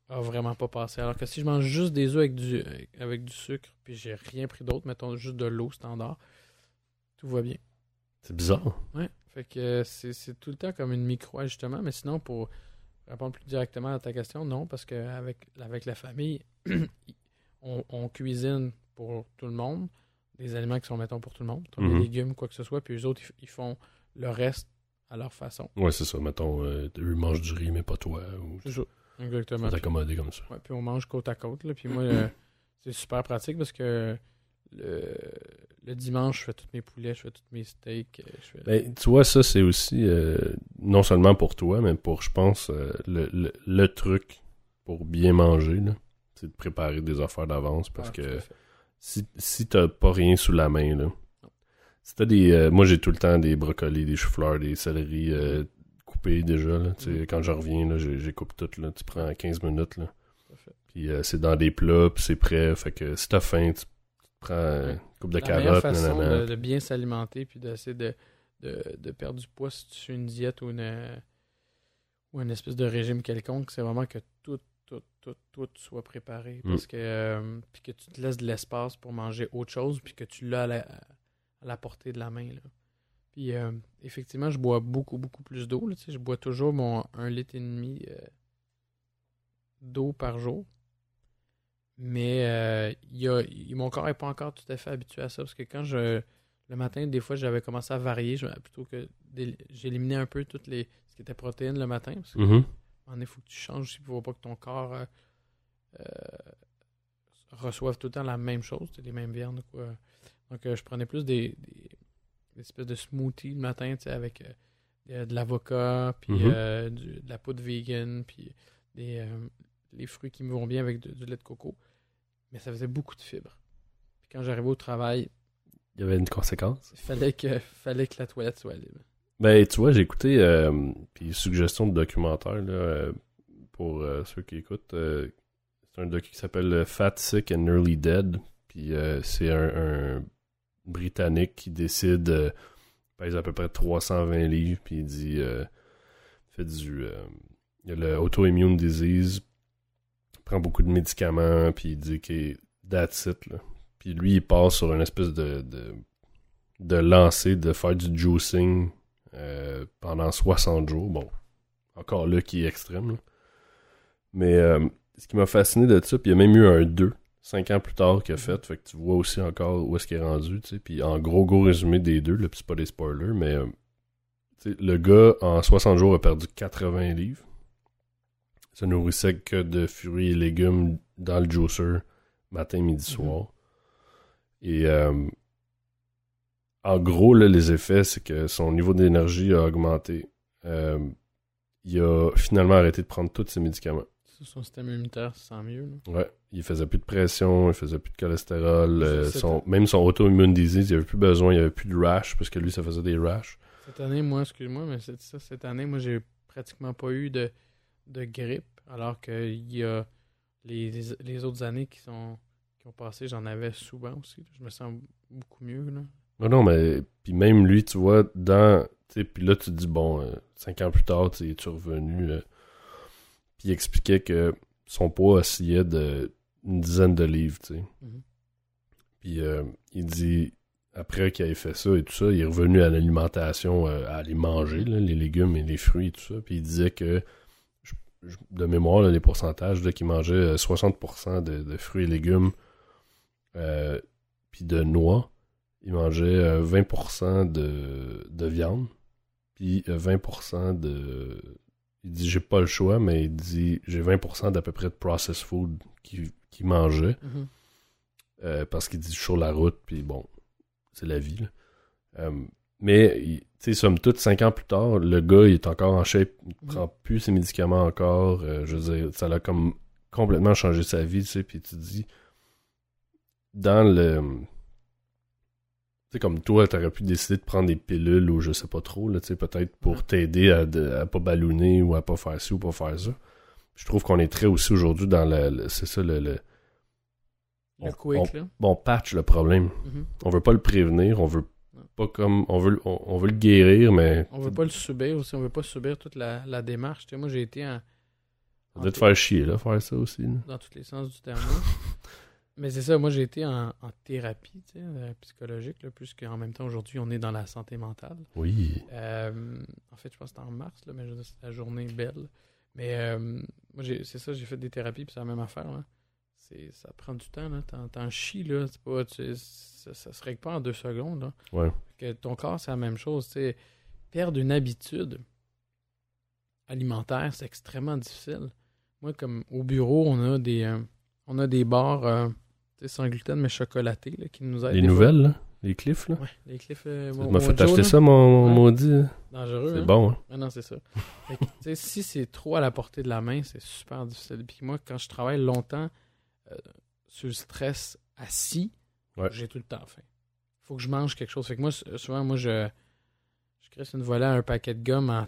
a vraiment pas passé. Alors que si je mange juste des œufs avec du, avec du sucre, puis j'ai rien pris d'autre, mettons juste de l'eau standard, tout va bien. C'est bizarre. Ouais. Fait que c'est c'est tout le temps comme une micro-ajustement, mais sinon, pour répondre plus directement à ta question, non, parce qu'avec avec la famille, on, on cuisine pour tout le monde, des aliments qui sont, mettons, pour tout le monde, comme Mhm. des légumes, quoi que ce soit, puis eux autres, ils, font le reste à leur façon. Ouais, c'est ça. Mettons, euh, eux mangent du riz, mais pas toi. Ou C'est ça. Exactement. faut comme ça. Ouais, puis on mange côte à côte. Là. Puis moi, euh, c'est super pratique parce que le, le dimanche, je fais tous mes poulets, je fais tous mes steaks. euh, Je fais... Ben, tu vois, ça, c'est aussi, euh, non seulement pour toi, mais pour, je pense, euh, le, le, le truc pour bien manger, là, de préparer des affaires d'avance parce Ah, que si, si t'as pas rien sous la main, là, si t'as des. euh, moi, j'ai tout le temps des brocolis, des choux-fleurs, des céleris euh, coupés déjà. Là, Mhm. Quand je reviens, là, j'ai coupe tout. Là, tu prends 15 minutes. Là, puis euh, c'est dans des plats, puis c'est prêt. Fait que si t'as faim, tu, prends une coupe de La carottes. façon nanana. de, de bien s'alimenter puis d'essayer de, de, de perdre du poids si tu suis une diète ou une, ou une espèce de régime quelconque, c'est vraiment que tout, tout, tout, soit préparé. Mm. Parce que euh, puis que tu te laisses de l'espace pour manger autre chose puis que tu l'as à la, à la portée de la main. Là. Puis euh, effectivement, je bois beaucoup, beaucoup plus d'eau. Je bois toujours mon 1 litre et demi euh, d'eau par jour. Mais y a, mon corps n'est pas encore tout à fait habitué à ça. Parce que quand je. Le matin, des fois, j'avais commencé à varier. je- plutôt que. J'éliminais un peu toutes les. Ce qui était protéines le matin. Parce que Mhm. Il faut que tu changes aussi pour pas que ton corps euh, euh, reçoive tout le temps la même chose, les mêmes viandes. Quoi. Donc, euh, je prenais plus des, des, des espèces de smoothies le matin, avec de, l'avocat, puis du- de la poudre vegan, puis des, les fruits qui me vont bien avec du lait de coco. Mais ça faisait beaucoup de fibres. Puis quand j'arrivais au travail, Il y avait une conséquence. il fallait que, fallait que la toilette soit libre. Ben, tu vois, j'ai écouté, euh, puis suggestion de documentaire, là, euh, pour euh, ceux qui écoutent. euh, c'est un docu qui s'appelle Fat, Sick and Nearly Dead. Puis c'est un, Britannique qui décide, pèse à peu près 320 livres, puis il dit, fait du, il a le auto-immune disease, prend beaucoup de médicaments, puis il dit que that's it, là. Puis lui, il passe sur une espèce de, de, de lancer, de faire du juicing euh, pendant 60 jours. Bon, encore là qui est extrême. là. Mais euh, ce qui m'a fasciné de ça, puis il y a même eu un 2, 5 ans plus tard qu'il a fait. Fait que tu vois aussi encore où est-ce qu'il est rendu. tu sais. Puis en gros, gros résumé des deux, puis c'est pas des spoilers, mais euh, le gars en 60 jours a perdu 80 livres. Se nourrissait que de fruits et légumes dans le juicer matin, midi, soir. Et euh, en gros, là, les effets, c'est que son niveau d'énergie a augmenté. Euh, il a finalement arrêté de prendre tous ses médicaments. Son système immunitaire se sent mieux. là. Ouais, il faisait plus de pression, il faisait plus de cholestérol, euh, son, même son auto-immune disease, il avait plus besoin, il avait plus de rash parce que lui, ça faisait des rash. Cette année, moi, excuse-moi, mais c'est ça, cette année, moi, j'ai pratiquement pas eu de, de grippe, alors qu'il y a les, les, les autres années qui sont qui ont passé, j'en avais souvent aussi. Je me sens beaucoup mieux, là. Non, non, mais puis même lui, tu vois, dans. tu sais, Puis là, tu dis, bon, euh, cinq ans plus tard, tu es revenu. euh, puis il expliquait que son poids oscillait de une dizaine de livres, tu sais. Mhm. Puis euh, il dit, après qu'il ait fait ça et tout ça, il est revenu à l'alimentation, à aller manger, là, les légumes et les fruits et tout ça. Puis il disait que, je- je- de mémoire, là, les pourcentages, qu'il mangeait euh, 60% de, de fruits et légumes, puis de noix. Il mangeait euh, 20% de, de viande, puis euh, 20% de... Il dit, j'ai pas le choix, mais il dit, j'ai 20% d'à peu près de processed food qu'il mangeait. euh, parce qu'il dit sur la route, puis bon, c'est la vie. là. Euh, mais, tu sais, somme toute, cinq ans plus tard, le gars, il est encore en shape, il Mhm. prend plus ses médicaments encore. euh, je veux dire, ça l'a comme complètement changé sa vie, tu sais, puis tu te dis, dans le... Sais, comme toi, t'aurais pu décider de prendre des pilules ou je sais pas trop, là, tu sais, peut-être pour t'aider à, à pas ballonner ou à pas faire ci ou pas faire ça. Je trouve qu'on est très aussi aujourd'hui dans le... le- c'est ça, le... le- on- quick, là. bon, patch le problème. Mhm. On veut pas le prévenir, on veut pas comme... On veut, le- on, on veut le guérir, mais... On veut pas le subir aussi, on veut pas subir toute la, la démarche. Tu sais, moi, j'ai été en, Ça doit te faire chier, là, faire ça aussi. là. dans tous les sens du terme. Mais c'est ça, moi j'ai été en, en thérapie tu sais, euh, psychologique, là, puisqu'en même temps aujourd'hui on est dans la santé mentale. Oui. Euh, en fait, je pense que c'était en mars, là, mais c'est la journée belle. Mais euh, moi j'ai- c'est ça, j'ai fait des thérapies, puis c'est la même affaire. Là. C'est, ça prend du temps, là. T'en, t'en chies, là. C'est pas, tu- ça, ça se règle pas en deux secondes. Là. Ouais. Que ton corps, c'est la même chose. tu sais. Perdre une habitude alimentaire, c'est extrêmement difficile. Moi, comme au bureau, on a des, euh, on a des bars sais, sans gluten, mais chocolatés, là, qui nous aident. Les nouvelles, là? Les cliffs, là? Ouais, les cliffs. euh, Tu m'as fait acheter là. ça, mon Ouais. maudit. Dangereux. C'est hein? bon, hein? Ah non, c'est ça. Que, si c'est trop à la portée de la main, c'est super difficile. Puis moi, quand je travaille longtemps euh, sur le stress assis, Ouais. j'ai tout le temps faim. faut que je mange quelque chose. Fait que moi, souvent, moi, je, je crée une volée à un paquet de gomme en,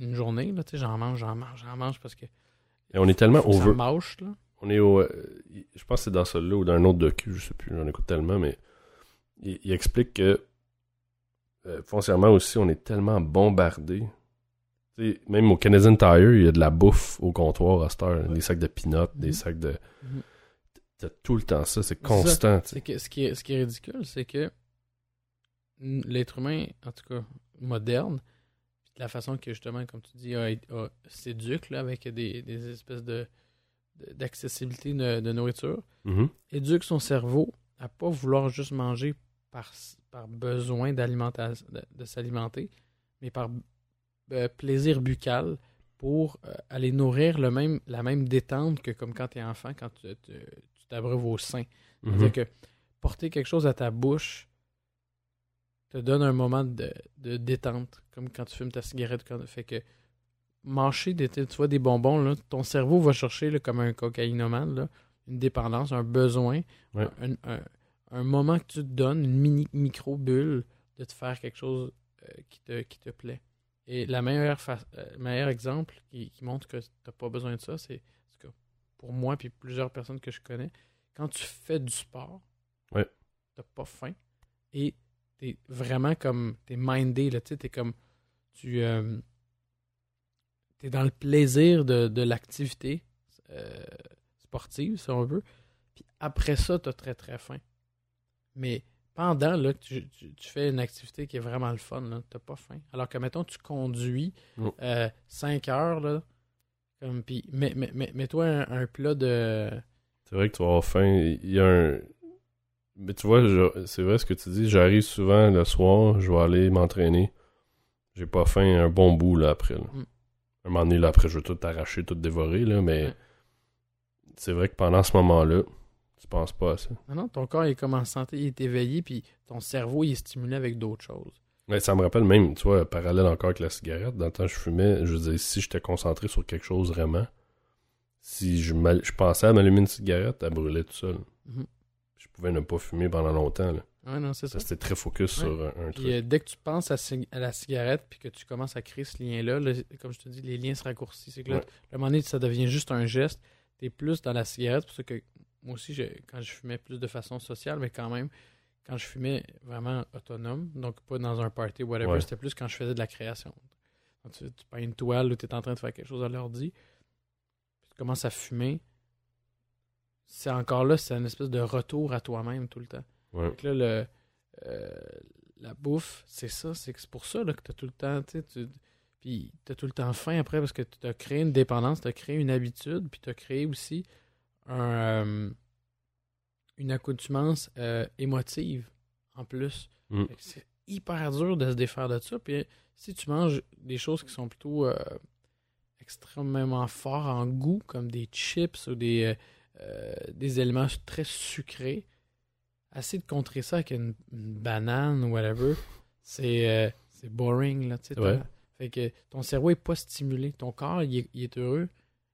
une journée. J'en mange, j'en mange, j'en mange parce que Et on est tellement ça over. mâche, là. On est au. euh, je pense que c'est dans celui-là ou dans un autre docu, je sais plus, j'en écoute tellement, mais il, il explique que euh, foncièrement aussi, on est tellement bombardé. Tu sais, même au Canadian Tire, il y a de la bouffe au comptoir à cette heure. Des sacs de peanuts, des Mhm. sacs de. Mhm. T'as tout le temps ça, c'est ça. constant. C'est que ce qui est, ce qui est ridicule, c'est que l'être humain, en tout cas moderne, de la façon que justement, comme tu dis, s'éduque là, avec des, des espèces de- d'accessibilité de, de nourriture, Mhm. éduque son cerveau à pas vouloir juste manger par, par besoin d'alimentation, de, de s'alimenter, mais par euh, plaisir buccal pour euh, aller nourrir le même, la même détente que comme quand tu es enfant, quand tu t'abreuves au sein. Mhm. C'est-à-dire que porter quelque chose à ta bouche te donne un moment de, de détente, comme quand tu fumes ta cigarette. Quand, fait que mâcher des, tu vois, des bonbons, là, ton cerveau va chercher là, comme un cocaïnomane, là, une dépendance, un besoin, Ouais. un, un- un moment que tu te donnes, une mini micro-bulle de te faire quelque chose euh, qui, te, qui te plaît. Et la meilleure euh, meilleur exemple qui, qui montre que tu n'as pas besoin de ça, c'est cas, pour moi et plusieurs personnes que je connais, quand tu fais du sport, Ouais. t'as pas faim et t'es vraiment comme t'es mindé là, tu t'es comme tu euh, t'es dans le plaisir de, de l'activité euh, sportive, si on veut. Puis après ça, t'as très très faim. Mais pendant là, que tu, tu- tu fais une activité qui est vraiment le fun, là, t'as pas faim. Alors que mettons, tu conduis Mm. 5 heures, là, comme puis mets- mets- mets- mets-toi un, un plat de. C'est vrai que tu vas avoir faim. Il y a un. Mais tu vois, je- c'est vrai ce que tu dis. J'arrive souvent le soir, je vais aller m'entraîner. J'ai pas faim un bon bout là après. là. Mm. Un moment donné, là, après, je vais tout arracher, tout dévorer, là, mais Ouais. c'est vrai que pendant ce moment-là, tu penses pas à ça. Non, non, ton corps il est comme en santé, il est éveillé, puis ton cerveau il est stimulé avec d'autres choses. Mais ça me rappelle même, tu vois, parallèle encore avec la cigarette. Dans le temps, je fumais, je dire, si j'étais concentré sur quelque chose vraiment, si je, je pensais à m'allumer une cigarette, elle brûlait tout seul. Mhm. Je pouvais ne pas fumer pendant longtemps. Là. Ouais, non, c'est ça. C'était très focus Ouais. sur un, un Puis truc. euh, dès que tu penses à, la cigarette, puis que tu commences à créer ce lien-là, là, comme je te dis, les liens se raccourcissent. C'est que là, Ouais. à un moment donné, ça devient juste un geste. Tu es plus dans la cigarette. Pour ça que moi aussi, je- quand je fumais plus de façon sociale, mais quand même, quand je fumais vraiment autonome, donc pas dans un party whatever, Ouais. c'était plus quand je faisais de la création. Quand tu, tu peins une toile ou tu es en train de faire quelque chose à l'ordi, puis tu commences à fumer, c'est encore là, c'est une espèce de retour à toi-même tout le temps. Ouais. Que là, le, euh, la bouffe, c'est ça. C'est que c'est pour ça là, que tu as tout le temps, tu puis tu as tout le temps faim après parce que tu as créé une dépendance, tu as créé une habitude, puis tu as créé aussi un, euh, une accoutumance euh, émotive en plus. Mm. C'est hyper dur de se défaire de ça. Puis si tu manges des choses qui sont plutôt extrêmement forts en goût, comme des chips ou des, des éléments très sucrés, essayer de contrer ça avec une, une banane ou whatever, c'est euh, c'est boring, là, tu sais. Ouais. Fait que ton cerveau est pas stimulé. Ton corps, il est, il est heureux.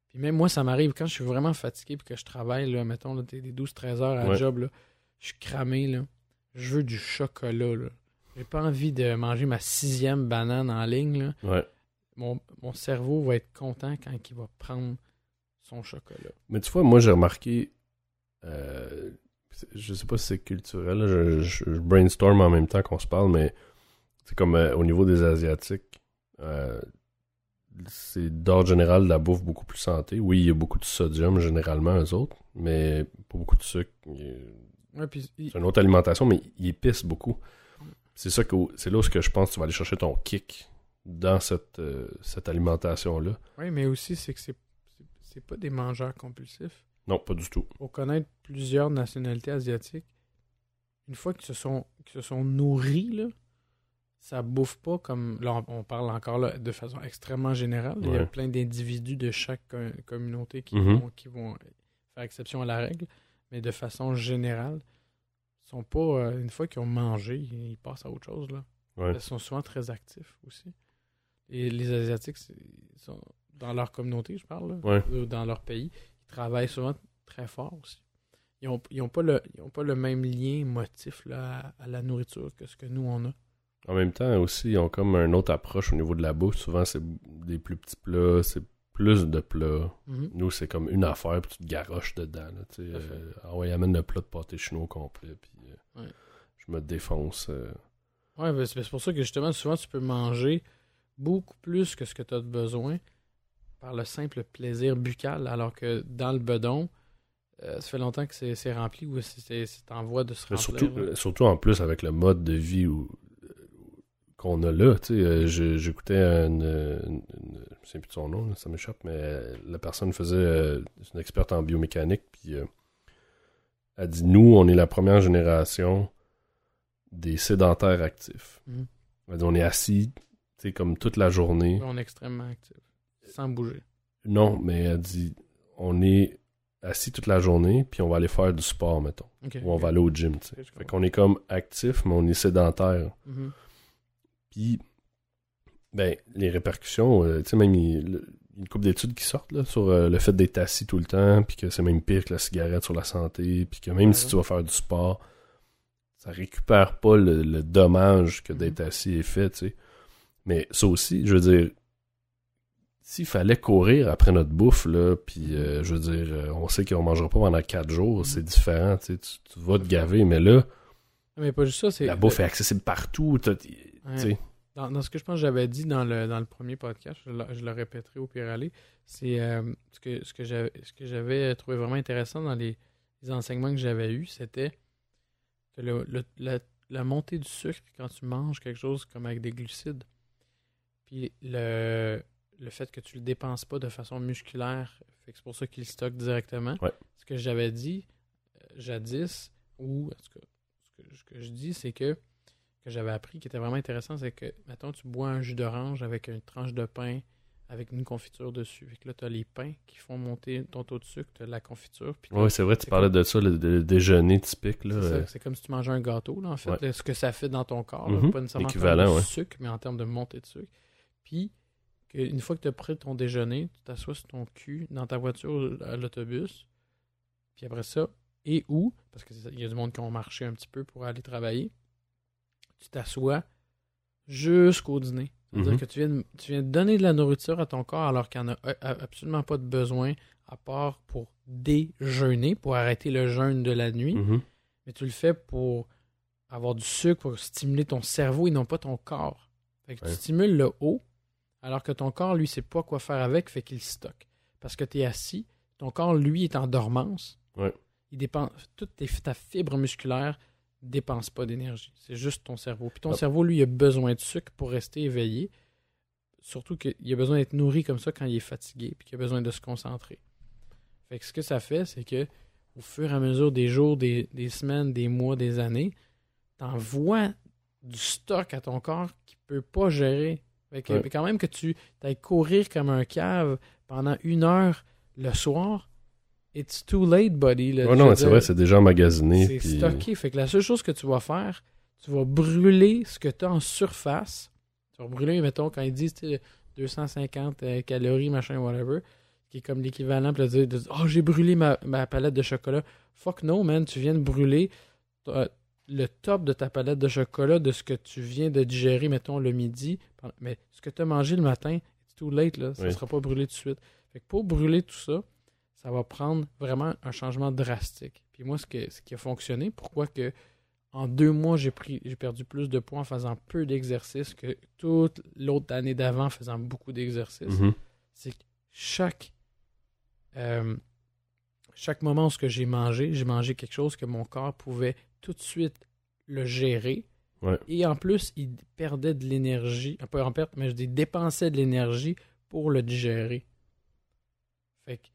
Puis même moi, ça m'arrive quand je suis vraiment fatigué puis que je travaille, là, mettons, là, t'es des 12-13 heures à Ouais. job, là, je suis cramé, là. Je veux du chocolat, là. J'ai pas envie de manger ma sixième banane en ligne, là. Ouais. Mon, mon cerveau va être content quand il va prendre son chocolat. Mais tu vois, moi, j'ai remarqué. euh, je sais pas si c'est culturel. là, je, je- je brainstorm en même temps qu'on se parle, mais c'est comme euh, au niveau des Asiatiques. euh, c'est d'ordre général de la bouffe beaucoup plus santé. Oui, il y a beaucoup de sodium généralement, eux autres, mais pas beaucoup de sucre. Ouais, il- C'est une autre alimentation, mais ils épice beaucoup. C'est ça que c'est là où je pense que tu vas aller chercher ton kick dans cette, euh, cette alimentation-là. ouais, mais aussi, c'est que c'est- c'est pas des mangeurs compulsifs. Non, pas du tout. Pour connaître plusieurs nationalités asiatiques, une fois qu'ils se sont, qu'ils se sont nourris, là, ça bouffe pas comme. Là, on, parle encore là, de façon extrêmement générale. Il y a plein d'individus de chaque co- communauté qui, Mhm. vont, qui vont faire exception à la règle, mais de façon générale, sont pas. euh, une fois qu'ils ont mangé, ils, passent à autre chose. Là. Ouais. Ils sont souvent très actifs aussi. Et les Asiatiques, sont dans leur communauté, je parle, là, Ouais. ou dans leur pays, travaillent souvent très fort aussi. Ils n'ont ils ont pas, le- ils ont pas le même lien émotif là, à, à la nourriture que ce que nous, on a. En même temps, aussi, ils ont comme une autre approche au niveau de la bouffe. Souvent, c'est des plus petits plats, c'est plus de plats. Mhm. Nous, c'est comme une affaire, puis tu te garoches dedans. Là, euh, ah ouais, amène le plat de pâté chinois au complet, puis euh, Ouais. je me défonce. euh. Ouais, c'est pour ça que justement, souvent, tu peux manger beaucoup plus que ce que tu as besoin par le simple plaisir buccal, alors que dans le bedon, euh, ça fait longtemps que c'est rempli ou c'est- en voie de se remplir. surtout, euh, surtout en plus avec le mode de vie où- qu'on a là. Tu sais, euh, j'écoutais une, une- une- je sais plus de son nom, là, ça m'échappe, mais la personne faisait, euh, une experte en biomécanique, puis euh, elle dit nous, on est la première génération des sédentaires actifs. Elle dit on est assis, tu sais, comme toute la journée. On est extrêmement actif, sans bouger. Non, mais elle dit on est assis toute la journée, puis on va aller faire du sport, mettons. Ou on va aller au gym, tu sais. Fait qu'on est comme actif, mais on est sédentaire. Mhm. Puis, ben, les répercussions, euh, tu sais, même il- le- une couple d'études qui sortent là, sur euh, le fait d'être assis tout le temps, puis que c'est même pire que la cigarette sur la santé, puis que même Ouais. si tu vas faire du sport, ça récupère pas le, le dommage que Mhm. d'être assis est fait, tu sais. Mais ça aussi, je veux dire, s'il fallait courir après notre bouffe, là, puis euh, je veux dire, euh, on sait qu'on mangera pas pendant quatre jours, c'est différent, tu vas te gaver, mais là, Mais pas juste ça, c'est. la bouffe est accessible partout, Ouais. Dans, dans ce que je pense que j'avais dit dans le, dans le premier podcast, je le, je le répéterai au pire aller, c'est euh, ce que, ce que j'avais ce que j'avais trouvé vraiment intéressant dans les, les enseignements que j'avais eus, c'était que le, le- la, la montée du sucre quand tu manges quelque chose comme avec des glucides, puis le, le fait que tu le dépenses pas de façon musculaire, fait que c'est pour ça qu'il stocke directement. Ouais. Ce que j'avais dit euh, jadis, ou en tout cas, ce que, ce que je dis, c'est que que j'avais appris qui était vraiment intéressant, c'est que, mettons, tu bois un jus d'orange avec une tranche de pain avec une confiture dessus. Fait que là, tu as les pains qui font monter ton taux de sucre, tu as la confiture. Ouais, c'est vrai, tu parlais comme- de ça, le, le déjeuner typique, c'est euh, c'est comme si tu mangeais un gâteau, là, en fait. Ouais. là, ce que ça fait dans ton corps. là, Mhm. Pas nécessairement en termes de ouais. sucre, mais en termes de montée de sucre. Puis, que une fois que tu as pris ton déjeuner, tu t'assois sur ton cul dans ta voiture à l'autobus. Puis après ça, et où, parce qu'il y a du monde qui ont marché un petit peu pour aller travailler, tu t'assois jusqu'au dîner. C'est-à-dire Mhm. que tu viens, de, tu viens de donner de la nourriture à ton corps alors qu'il n'y en a a- absolument pas de besoin à part pour déjeuner, pour arrêter le jeûne de la nuit mhm. mais tu le fais pour avoir du sucre, pour stimuler ton cerveau et non pas ton corps. Fait que Ouais. tu stimules le haut, alors que ton corps, lui, sait pas quoi faire avec, fait qu'il stocke. Parce que tu es assis, ton corps, lui, est en dormance. Ouais. Il dépense, toute tes- ta fibre musculaire dépense pas d'énergie. C'est juste ton cerveau. Puis ton cerveau, lui, il a besoin de sucre pour rester éveillé. Surtout qu'il a besoin d'être nourri comme ça quand il est fatigué, puis qu'il a besoin de se concentrer. Fait que ce que ça fait, c'est que au fur et à mesure des jours, des, des semaines, des mois, des années, t'envoies du stock à ton corps qui peut pas gérer. Fait que, Ouais. quand même que tu ailles courir comme un cave pendant une heure le soir, it's too late, buddy. là. Ouais, non, c'est vrai, c'est déjà emmagasiné. C'est puis- stocké. Fait que la seule chose que tu vas faire, tu vas brûler ce que tu as en surface. Tu vas brûler, mettons, quand ils disent tu sais, 250 euh, calories, machin, whatever, qui est comme l'équivalent dire, de dire, Oh, j'ai brûlé ma, ma palette de chocolat. Fuck no, man. Tu viens de brûler euh, le top de ta palette de chocolat de ce que tu viens de digérer, mettons, le midi. Mais ce que tu as mangé le matin, it's too late, là. Ça ne Oui. sera pas brûlé tout de suite. Fait que pour brûler tout ça, ça va prendre vraiment un changement drastique. Puis moi, ce, que, ce qui a fonctionné, pourquoi que en deux mois, j'ai pris j'ai perdu plus de poids en faisant peu d'exercices que toute l'autre année d'avant en faisant beaucoup d'exercices, Mhm. c'est que chaque euh, chaque moment où j'ai mangé, j'ai mangé quelque chose que mon corps pouvait tout de suite le gérer. Ouais. Et en plus, il perdait de l'énergie, euh, pas en perte, mais je dis dépensait de l'énergie pour le digérer. Fait que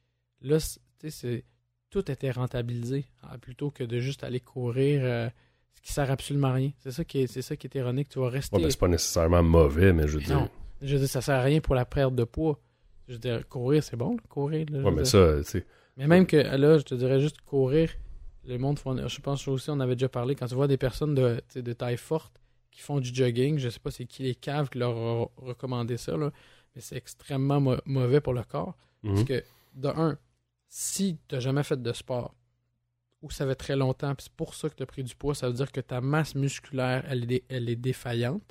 là, tu sais, c'est- tout était rentabilisé ah, plutôt que de juste aller courir, euh, ce qui sert absolument à rien. C'est ça qui est, c'est ça qui est ironique. Tu vas rester. Ouais, ben, c'est pas nécessairement mauvais, mais je veux dire. non. Je veux dire, ça sert à rien pour la perte de poids. Je veux dire, courir, c'est bon, là, courir. là, Ouais, mais dire. ça, tu sais. Mais même que là, je te dirais juste courir, le monde font, je pense aussi, on avait déjà parlé, quand tu vois des personnes de, de taille forte qui font du jogging, je sais pas c'est qui les caves qui leur ont recommandé ça, là, mais c'est extrêmement mauvais pour le corps. Parce Mhm. que, de un, si tu n'as jamais fait de sport, ou ça fait très longtemps, puis c'est pour ça que tu as pris du poids, ça veut dire que ta masse musculaire, elle est, elle est défaillante.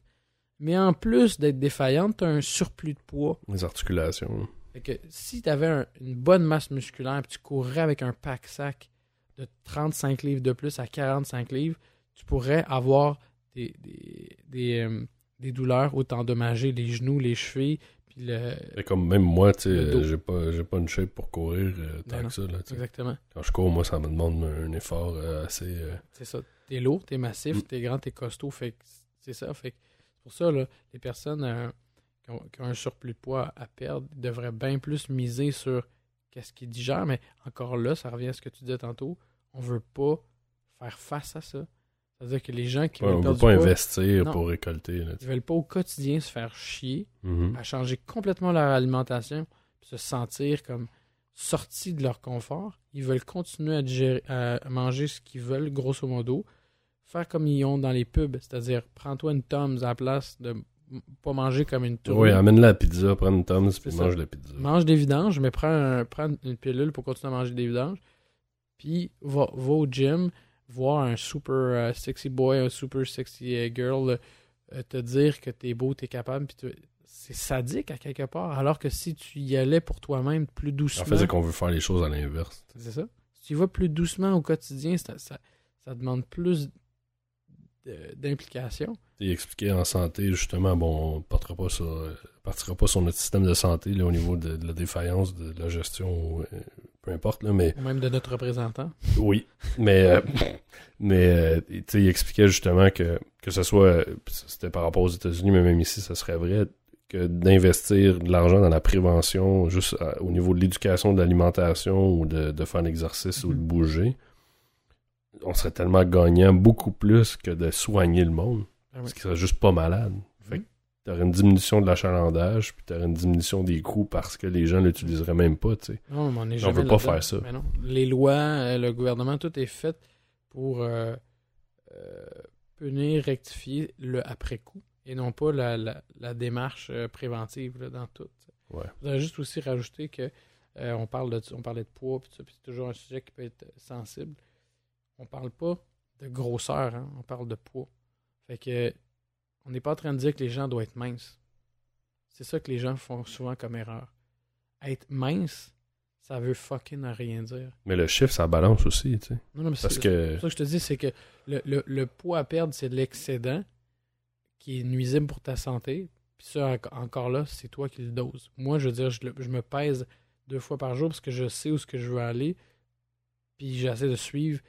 Mais en plus d'être défaillante, tu as un surplus de poids. Les articulations. Fait que si tu avais une bonne masse musculaire puis tu courais avec un pack-sac de 35 livres de plus à 45 livres, tu pourrais avoir des, des, des, euh, des douleurs autant endommagées, les genoux, les chevilles, puis le... Et comme même moi, j'ai pas, j'ai pas une shape pour courir euh, tant Ben non. que ça. Là. Exactement. Quand je cours, moi, ça me demande un effort euh, assez. C'est ça. T'es lourd, t'es massif, Mm. t'es grand, t'es costaud. Fait c'est ça. Fait pour ça, là, les personnes qui, ont, qui ont un surplus de poids à perdre devraient bien plus miser sur qu'est-ce qu'ils digèrent. Mais encore là, ça revient à ce que tu disais tantôt. On veut pas faire face à ça. C'est-à-dire que les gens qui ouais, veulent on veut pas poids, investir Non. pour récolter. Là, ils veulent pas au quotidien se faire chier Mhm. à changer complètement leur alimentation, puis se sentir comme sortis de leur confort. Ils veulent continuer à, digérer- à manger ce qu'ils veulent, grosso modo. Faire comme ils ont dans les pubs, c'est-à-dire prends-toi une Tom's à la place de pas manger comme une tour. Oui, amène la pizza, prends une Tom's, puis mange la pizza. Mange des vidanges, mais prends, un- prends une pilule pour continuer à manger des vidanges. Puis va, va au gym, voir un super euh, sexy boy, un super sexy euh, girl euh, te dire que t'es beau, t'es capable. Puis tu- c'est sadique à quelque part. Alors que si tu y allais pour toi-même plus doucement. En fait, c'est qu'on veut faire les choses à l'inverse. C'est ça. Si tu y vas plus doucement au quotidien, ça, ça, ça demande plus d'implication. Il expliquait en santé, justement, bon, on partira pas sur, euh, partira pas sur notre système de santé là, au niveau de, de la défaillance, de, la gestion, euh, peu importe, là, mais même de notre représentant. oui. Mais, euh, mais euh, il expliquait justement que, que ce soit, euh, c'était par rapport aux États-Unis, mais même ici, ça serait vrai, que d'investir de l'argent dans la prévention, juste à- au niveau de l'éducation, de l'alimentation ou de, de faire l'exercice ou de bouger, on serait tellement gagnant beaucoup plus que de soigner le monde. Ah oui. Parce qu'il serait juste pas malade. Fait que t'aurais une diminution de l'achalandage, puis t'aurais une diminution des coûts parce que les gens l'utiliseraient même pas, tu sais. Non, mais on est On jamais veut pas faire ça. Mais non. Les lois, euh, le gouvernement, tout est fait pour euh, euh, punir, rectifier le après-coup et non pas la, la, la démarche préventive là, dans tout. Ouais. Je voudrais juste aussi rajouter que euh, on, parle de, on parlait de poids, puis c'est toujours un sujet qui peut être sensible. On parle pas de grosseur, hein, on parle de poids. Fait que on n'est pas en train de dire que les gens doivent être minces. C'est ça que les gens font souvent comme erreur. Être mince, ça veut fucking rien dire. Mais le chiffre, ça balance aussi, tu sais. Non, non, mais Parce c'est- que, c'est ça que je te dis, c'est que le, le- le poids à perdre, c'est de l'excédent qui est nuisible pour ta santé. Puis ça, en- encore là, c'est toi qui le doses. Moi, je veux dire, je me pèse deux fois par jour parce que je sais où ce que je veux aller. Puis j'essaie de suivre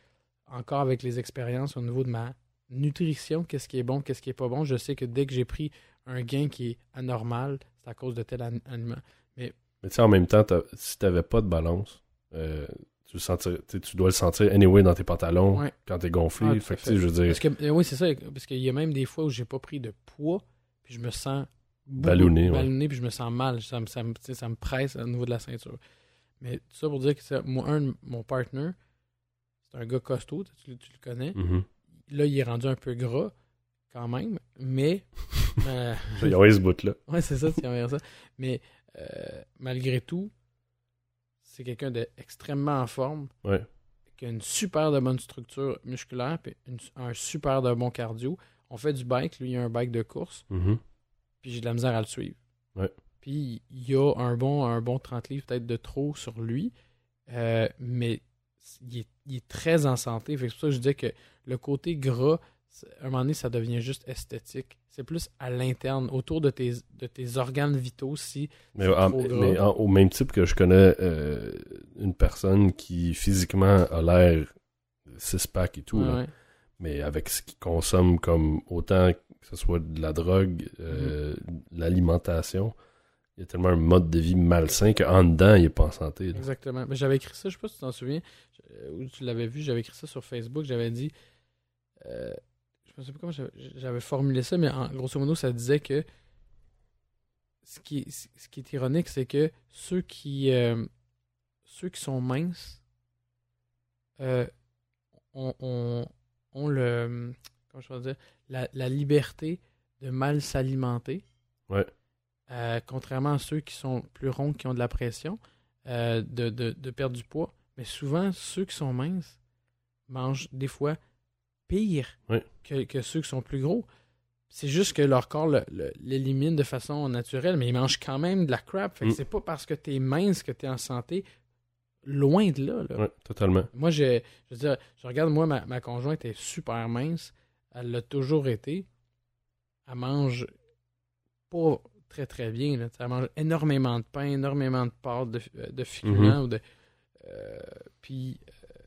encore avec les expériences au niveau de ma nutrition, qu'est-ce qui est bon, qu'est-ce qui est pas bon. Je sais que dès que j'ai pris un gain qui est anormal, c'est à cause de tel aliment. mais tu sais, en même temps, si t'avais pas de balance, euh, tu, sentir, tu tu dois le sentir anyway dans tes pantalons Ouais. quand t'es gonflé. Ah, fait tu fait. sais, je veux dire, Parce que, euh, oui, c'est ça. Parce qu'il y a même des fois où j'ai pas pris de poids, puis je me sens Ballonné, ouais. ballonné, puis je me sens mal. Ça me, ça, me, tu sais, ça me presse au niveau de la ceinture. Mais tout ça pour dire que moi, un, de mon partner, c'est un gars costaud, tu, le- tu le connais. Mhm. Là, il est rendu un peu gras, quand même, mais. euh, Il y a ce bout-là. Ouais, c'est ça, envers ça. Mais euh, malgré tout, c'est quelqu'un d'extrêmement en forme, Ouais. qui a une super de bonne structure musculaire, puis une- un super de bon cardio. On fait du bike, lui, il a un bike de course, Mhm. puis j'ai de la misère à le suivre. Ouais. Puis il y a un bon, un bon 30 livres peut-être de trop sur lui, euh, mais il est, il est très en santé. Fait que C'est pour ça que je disais que le côté gras, à un moment donné, ça devient juste esthétique. C'est plus à l'interne, autour de tes, de tes organes vitaux, si Mais, C'est en- trop gras. mais en- au même type que je connais euh, une personne qui physiquement a l'air six-pack et tout, Ouais, là, ouais. mais avec ce qu'il consomme comme autant que ce soit de la drogue, euh, Mm-hmm. l'alimentation, il y a tellement un mode de vie malsain qu'en dedans, il est pas en santé. là. Exactement. Mais j'avais écrit ça, je sais pas si tu t'en souviens, euh, ou tu l'avais vu, j'avais écrit ça sur Facebook, j'avais dit, euh, je ne sais pas comment j'avais- formulé ça, mais en grosso modo, ça disait que ce qui, est- ce qui est ironique, c'est que ceux qui, euh, ceux qui sont minces euh, ont, ont- ont le, comment je peux dire, la, la liberté de mal s'alimenter. Ouais. Euh, contrairement à ceux qui sont plus ronds, qui ont de la pression, euh, de, de, de perdre du poids. Mais souvent, ceux qui sont minces mangent des fois pire que, que ceux qui sont plus gros. C'est juste que leur corps l'élimine de façon naturelle, mais ils mangent quand même de la crap. Fait que Mm. c'est pas parce que t'es mince que t'es en santé. Loin de là. là. Ouais, totalement. Moi, je, je veux dire, je regarde, moi, ma, ma conjointe est super mince. Elle l'a toujours été. Elle mange pas très très bien. Là. Elle mange énormément de pain, énormément de pâtes, de, de féculents. ou de, euh, puis, euh,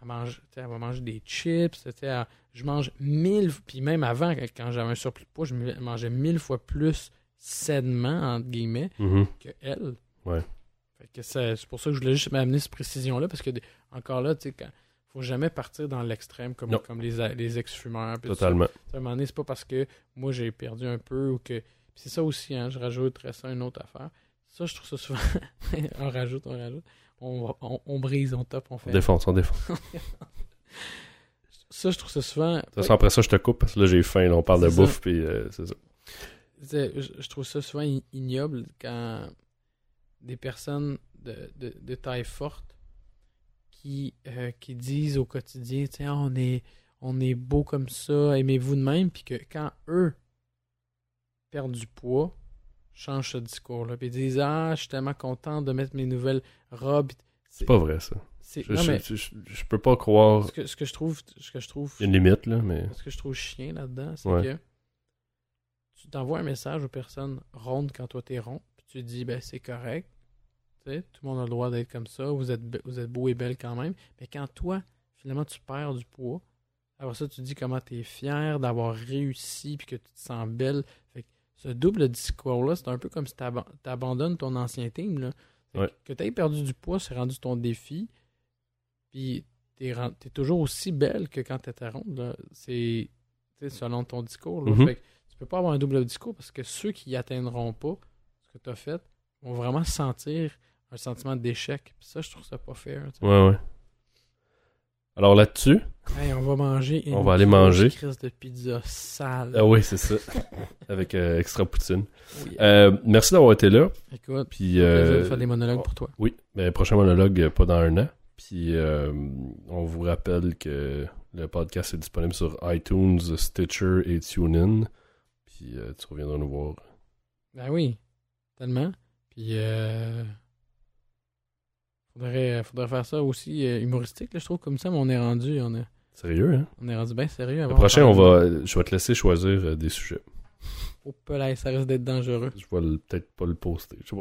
elle, mange, elle va manger des chips. elle- je mange mille. Puis même avant, quand j'avais un surplus de poids, je mangeais mille fois plus sainement, entre guillemets Mhm. que elle. Ouais. Ça- c'est pour ça que je voulais juste m'amener cette précision-là, parce que encore là, tu sais, faut jamais partir dans l'extrême comme, Non. comme les, les ex-fumeurs. ça. Totalement. À un moment donné, c'est pas parce que moi j'ai perdu un peu ou que. Puis c'est ça aussi, hein, je rajouterais ça une autre affaire. Ça, je trouve ça souvent. on rajoute, on rajoute. On, on, on brise, on top, on On fait. défonce, on défonce. Ça, je trouve ça souvent. Toute façon, après ça, je te coupe parce que là, j'ai faim. là, on parle de ça. bouffe, puis euh, c'est ça. Je, trouve ça souvent ignoble quand des personnes de, de, de taille forte qui, euh, qui disent au quotidien, Ah, on est, on est beau comme ça, aimez-vous de même, puis que quand eux perdent du poids, changent ce discours-là, puis ils disent, ah, je suis tellement content de mettre mes nouvelles robes. C'est pas vrai, ça. Je, non, je- mais je- je- je peux pas croire. ce que, ce que je trouve, ce que je trouve Il y a une limite, là, mais. ce que je trouve chien là-dedans, c'est Ouais. que tu t'envoies un message aux personnes rondes quand toi t'es rond, puis tu dis ben c'est correct, tu sais, tout le monde a le droit d'être comme ça, vous êtes vous êtes beau et belle quand même, mais quand toi finalement tu perds du poids, après ça tu dis comment t'es fier d'avoir réussi puis que tu te sens belle, ce double discours là, c'est un peu comme si t'aban- t'abandonnes ton ancien team là, Ouais. que, que t'aies perdu du poids, c'est rendu ton défi, puis t'es ren- t'es toujours aussi belle que quand t'étais ronde là, c'est tu selon ton discours. Là. Mhm. Fait que tu peux pas avoir un double discours parce que ceux qui atteindront pas ce que tu as fait vont vraiment sentir un sentiment d'échec. Puis ça, je trouve ça pas fair. tu. Ouais, ouais. Alors là-dessus, Hey, on va manger une On va aller manger. crise de pizza sale. ah oui, c'est ça. Avec euh, extra poutine. Oui. Euh, merci d'avoir été là. Écoute, Puis, euh, de faire des monologues pour toi. Oui, mais prochain monologue, euh, pas dans un an. Puis, on vous rappelle que le podcast est disponible sur iTunes, Stitcher et TuneIn. Puis, tu reviendras nous voir. Ben oui, tellement. Puis, euh, faudrait, faudrait faire ça aussi humoristique, là, je trouve, comme ça, mais on est rendu, on est, Sérieux, hein? on est rendu bien sérieux. Le prochain, on va, je vais te laisser choisir euh, des sujets. Oh, là, ça risque d'être dangereux. Je vais peut-être pas le poster. Je.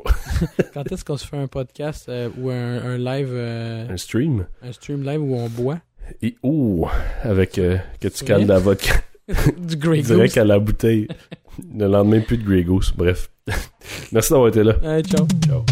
Quand est-ce qu'on se fait un podcast euh, ou un, un live, euh, Un stream? un stream live où on boit? Et ouh, avec euh, que tu de la vodka du Grey direct Goose? à la bouteille. Le lendemain, plus de Grey Goose. Bref. Merci d'avoir été là. Euh, ciao. Ciao.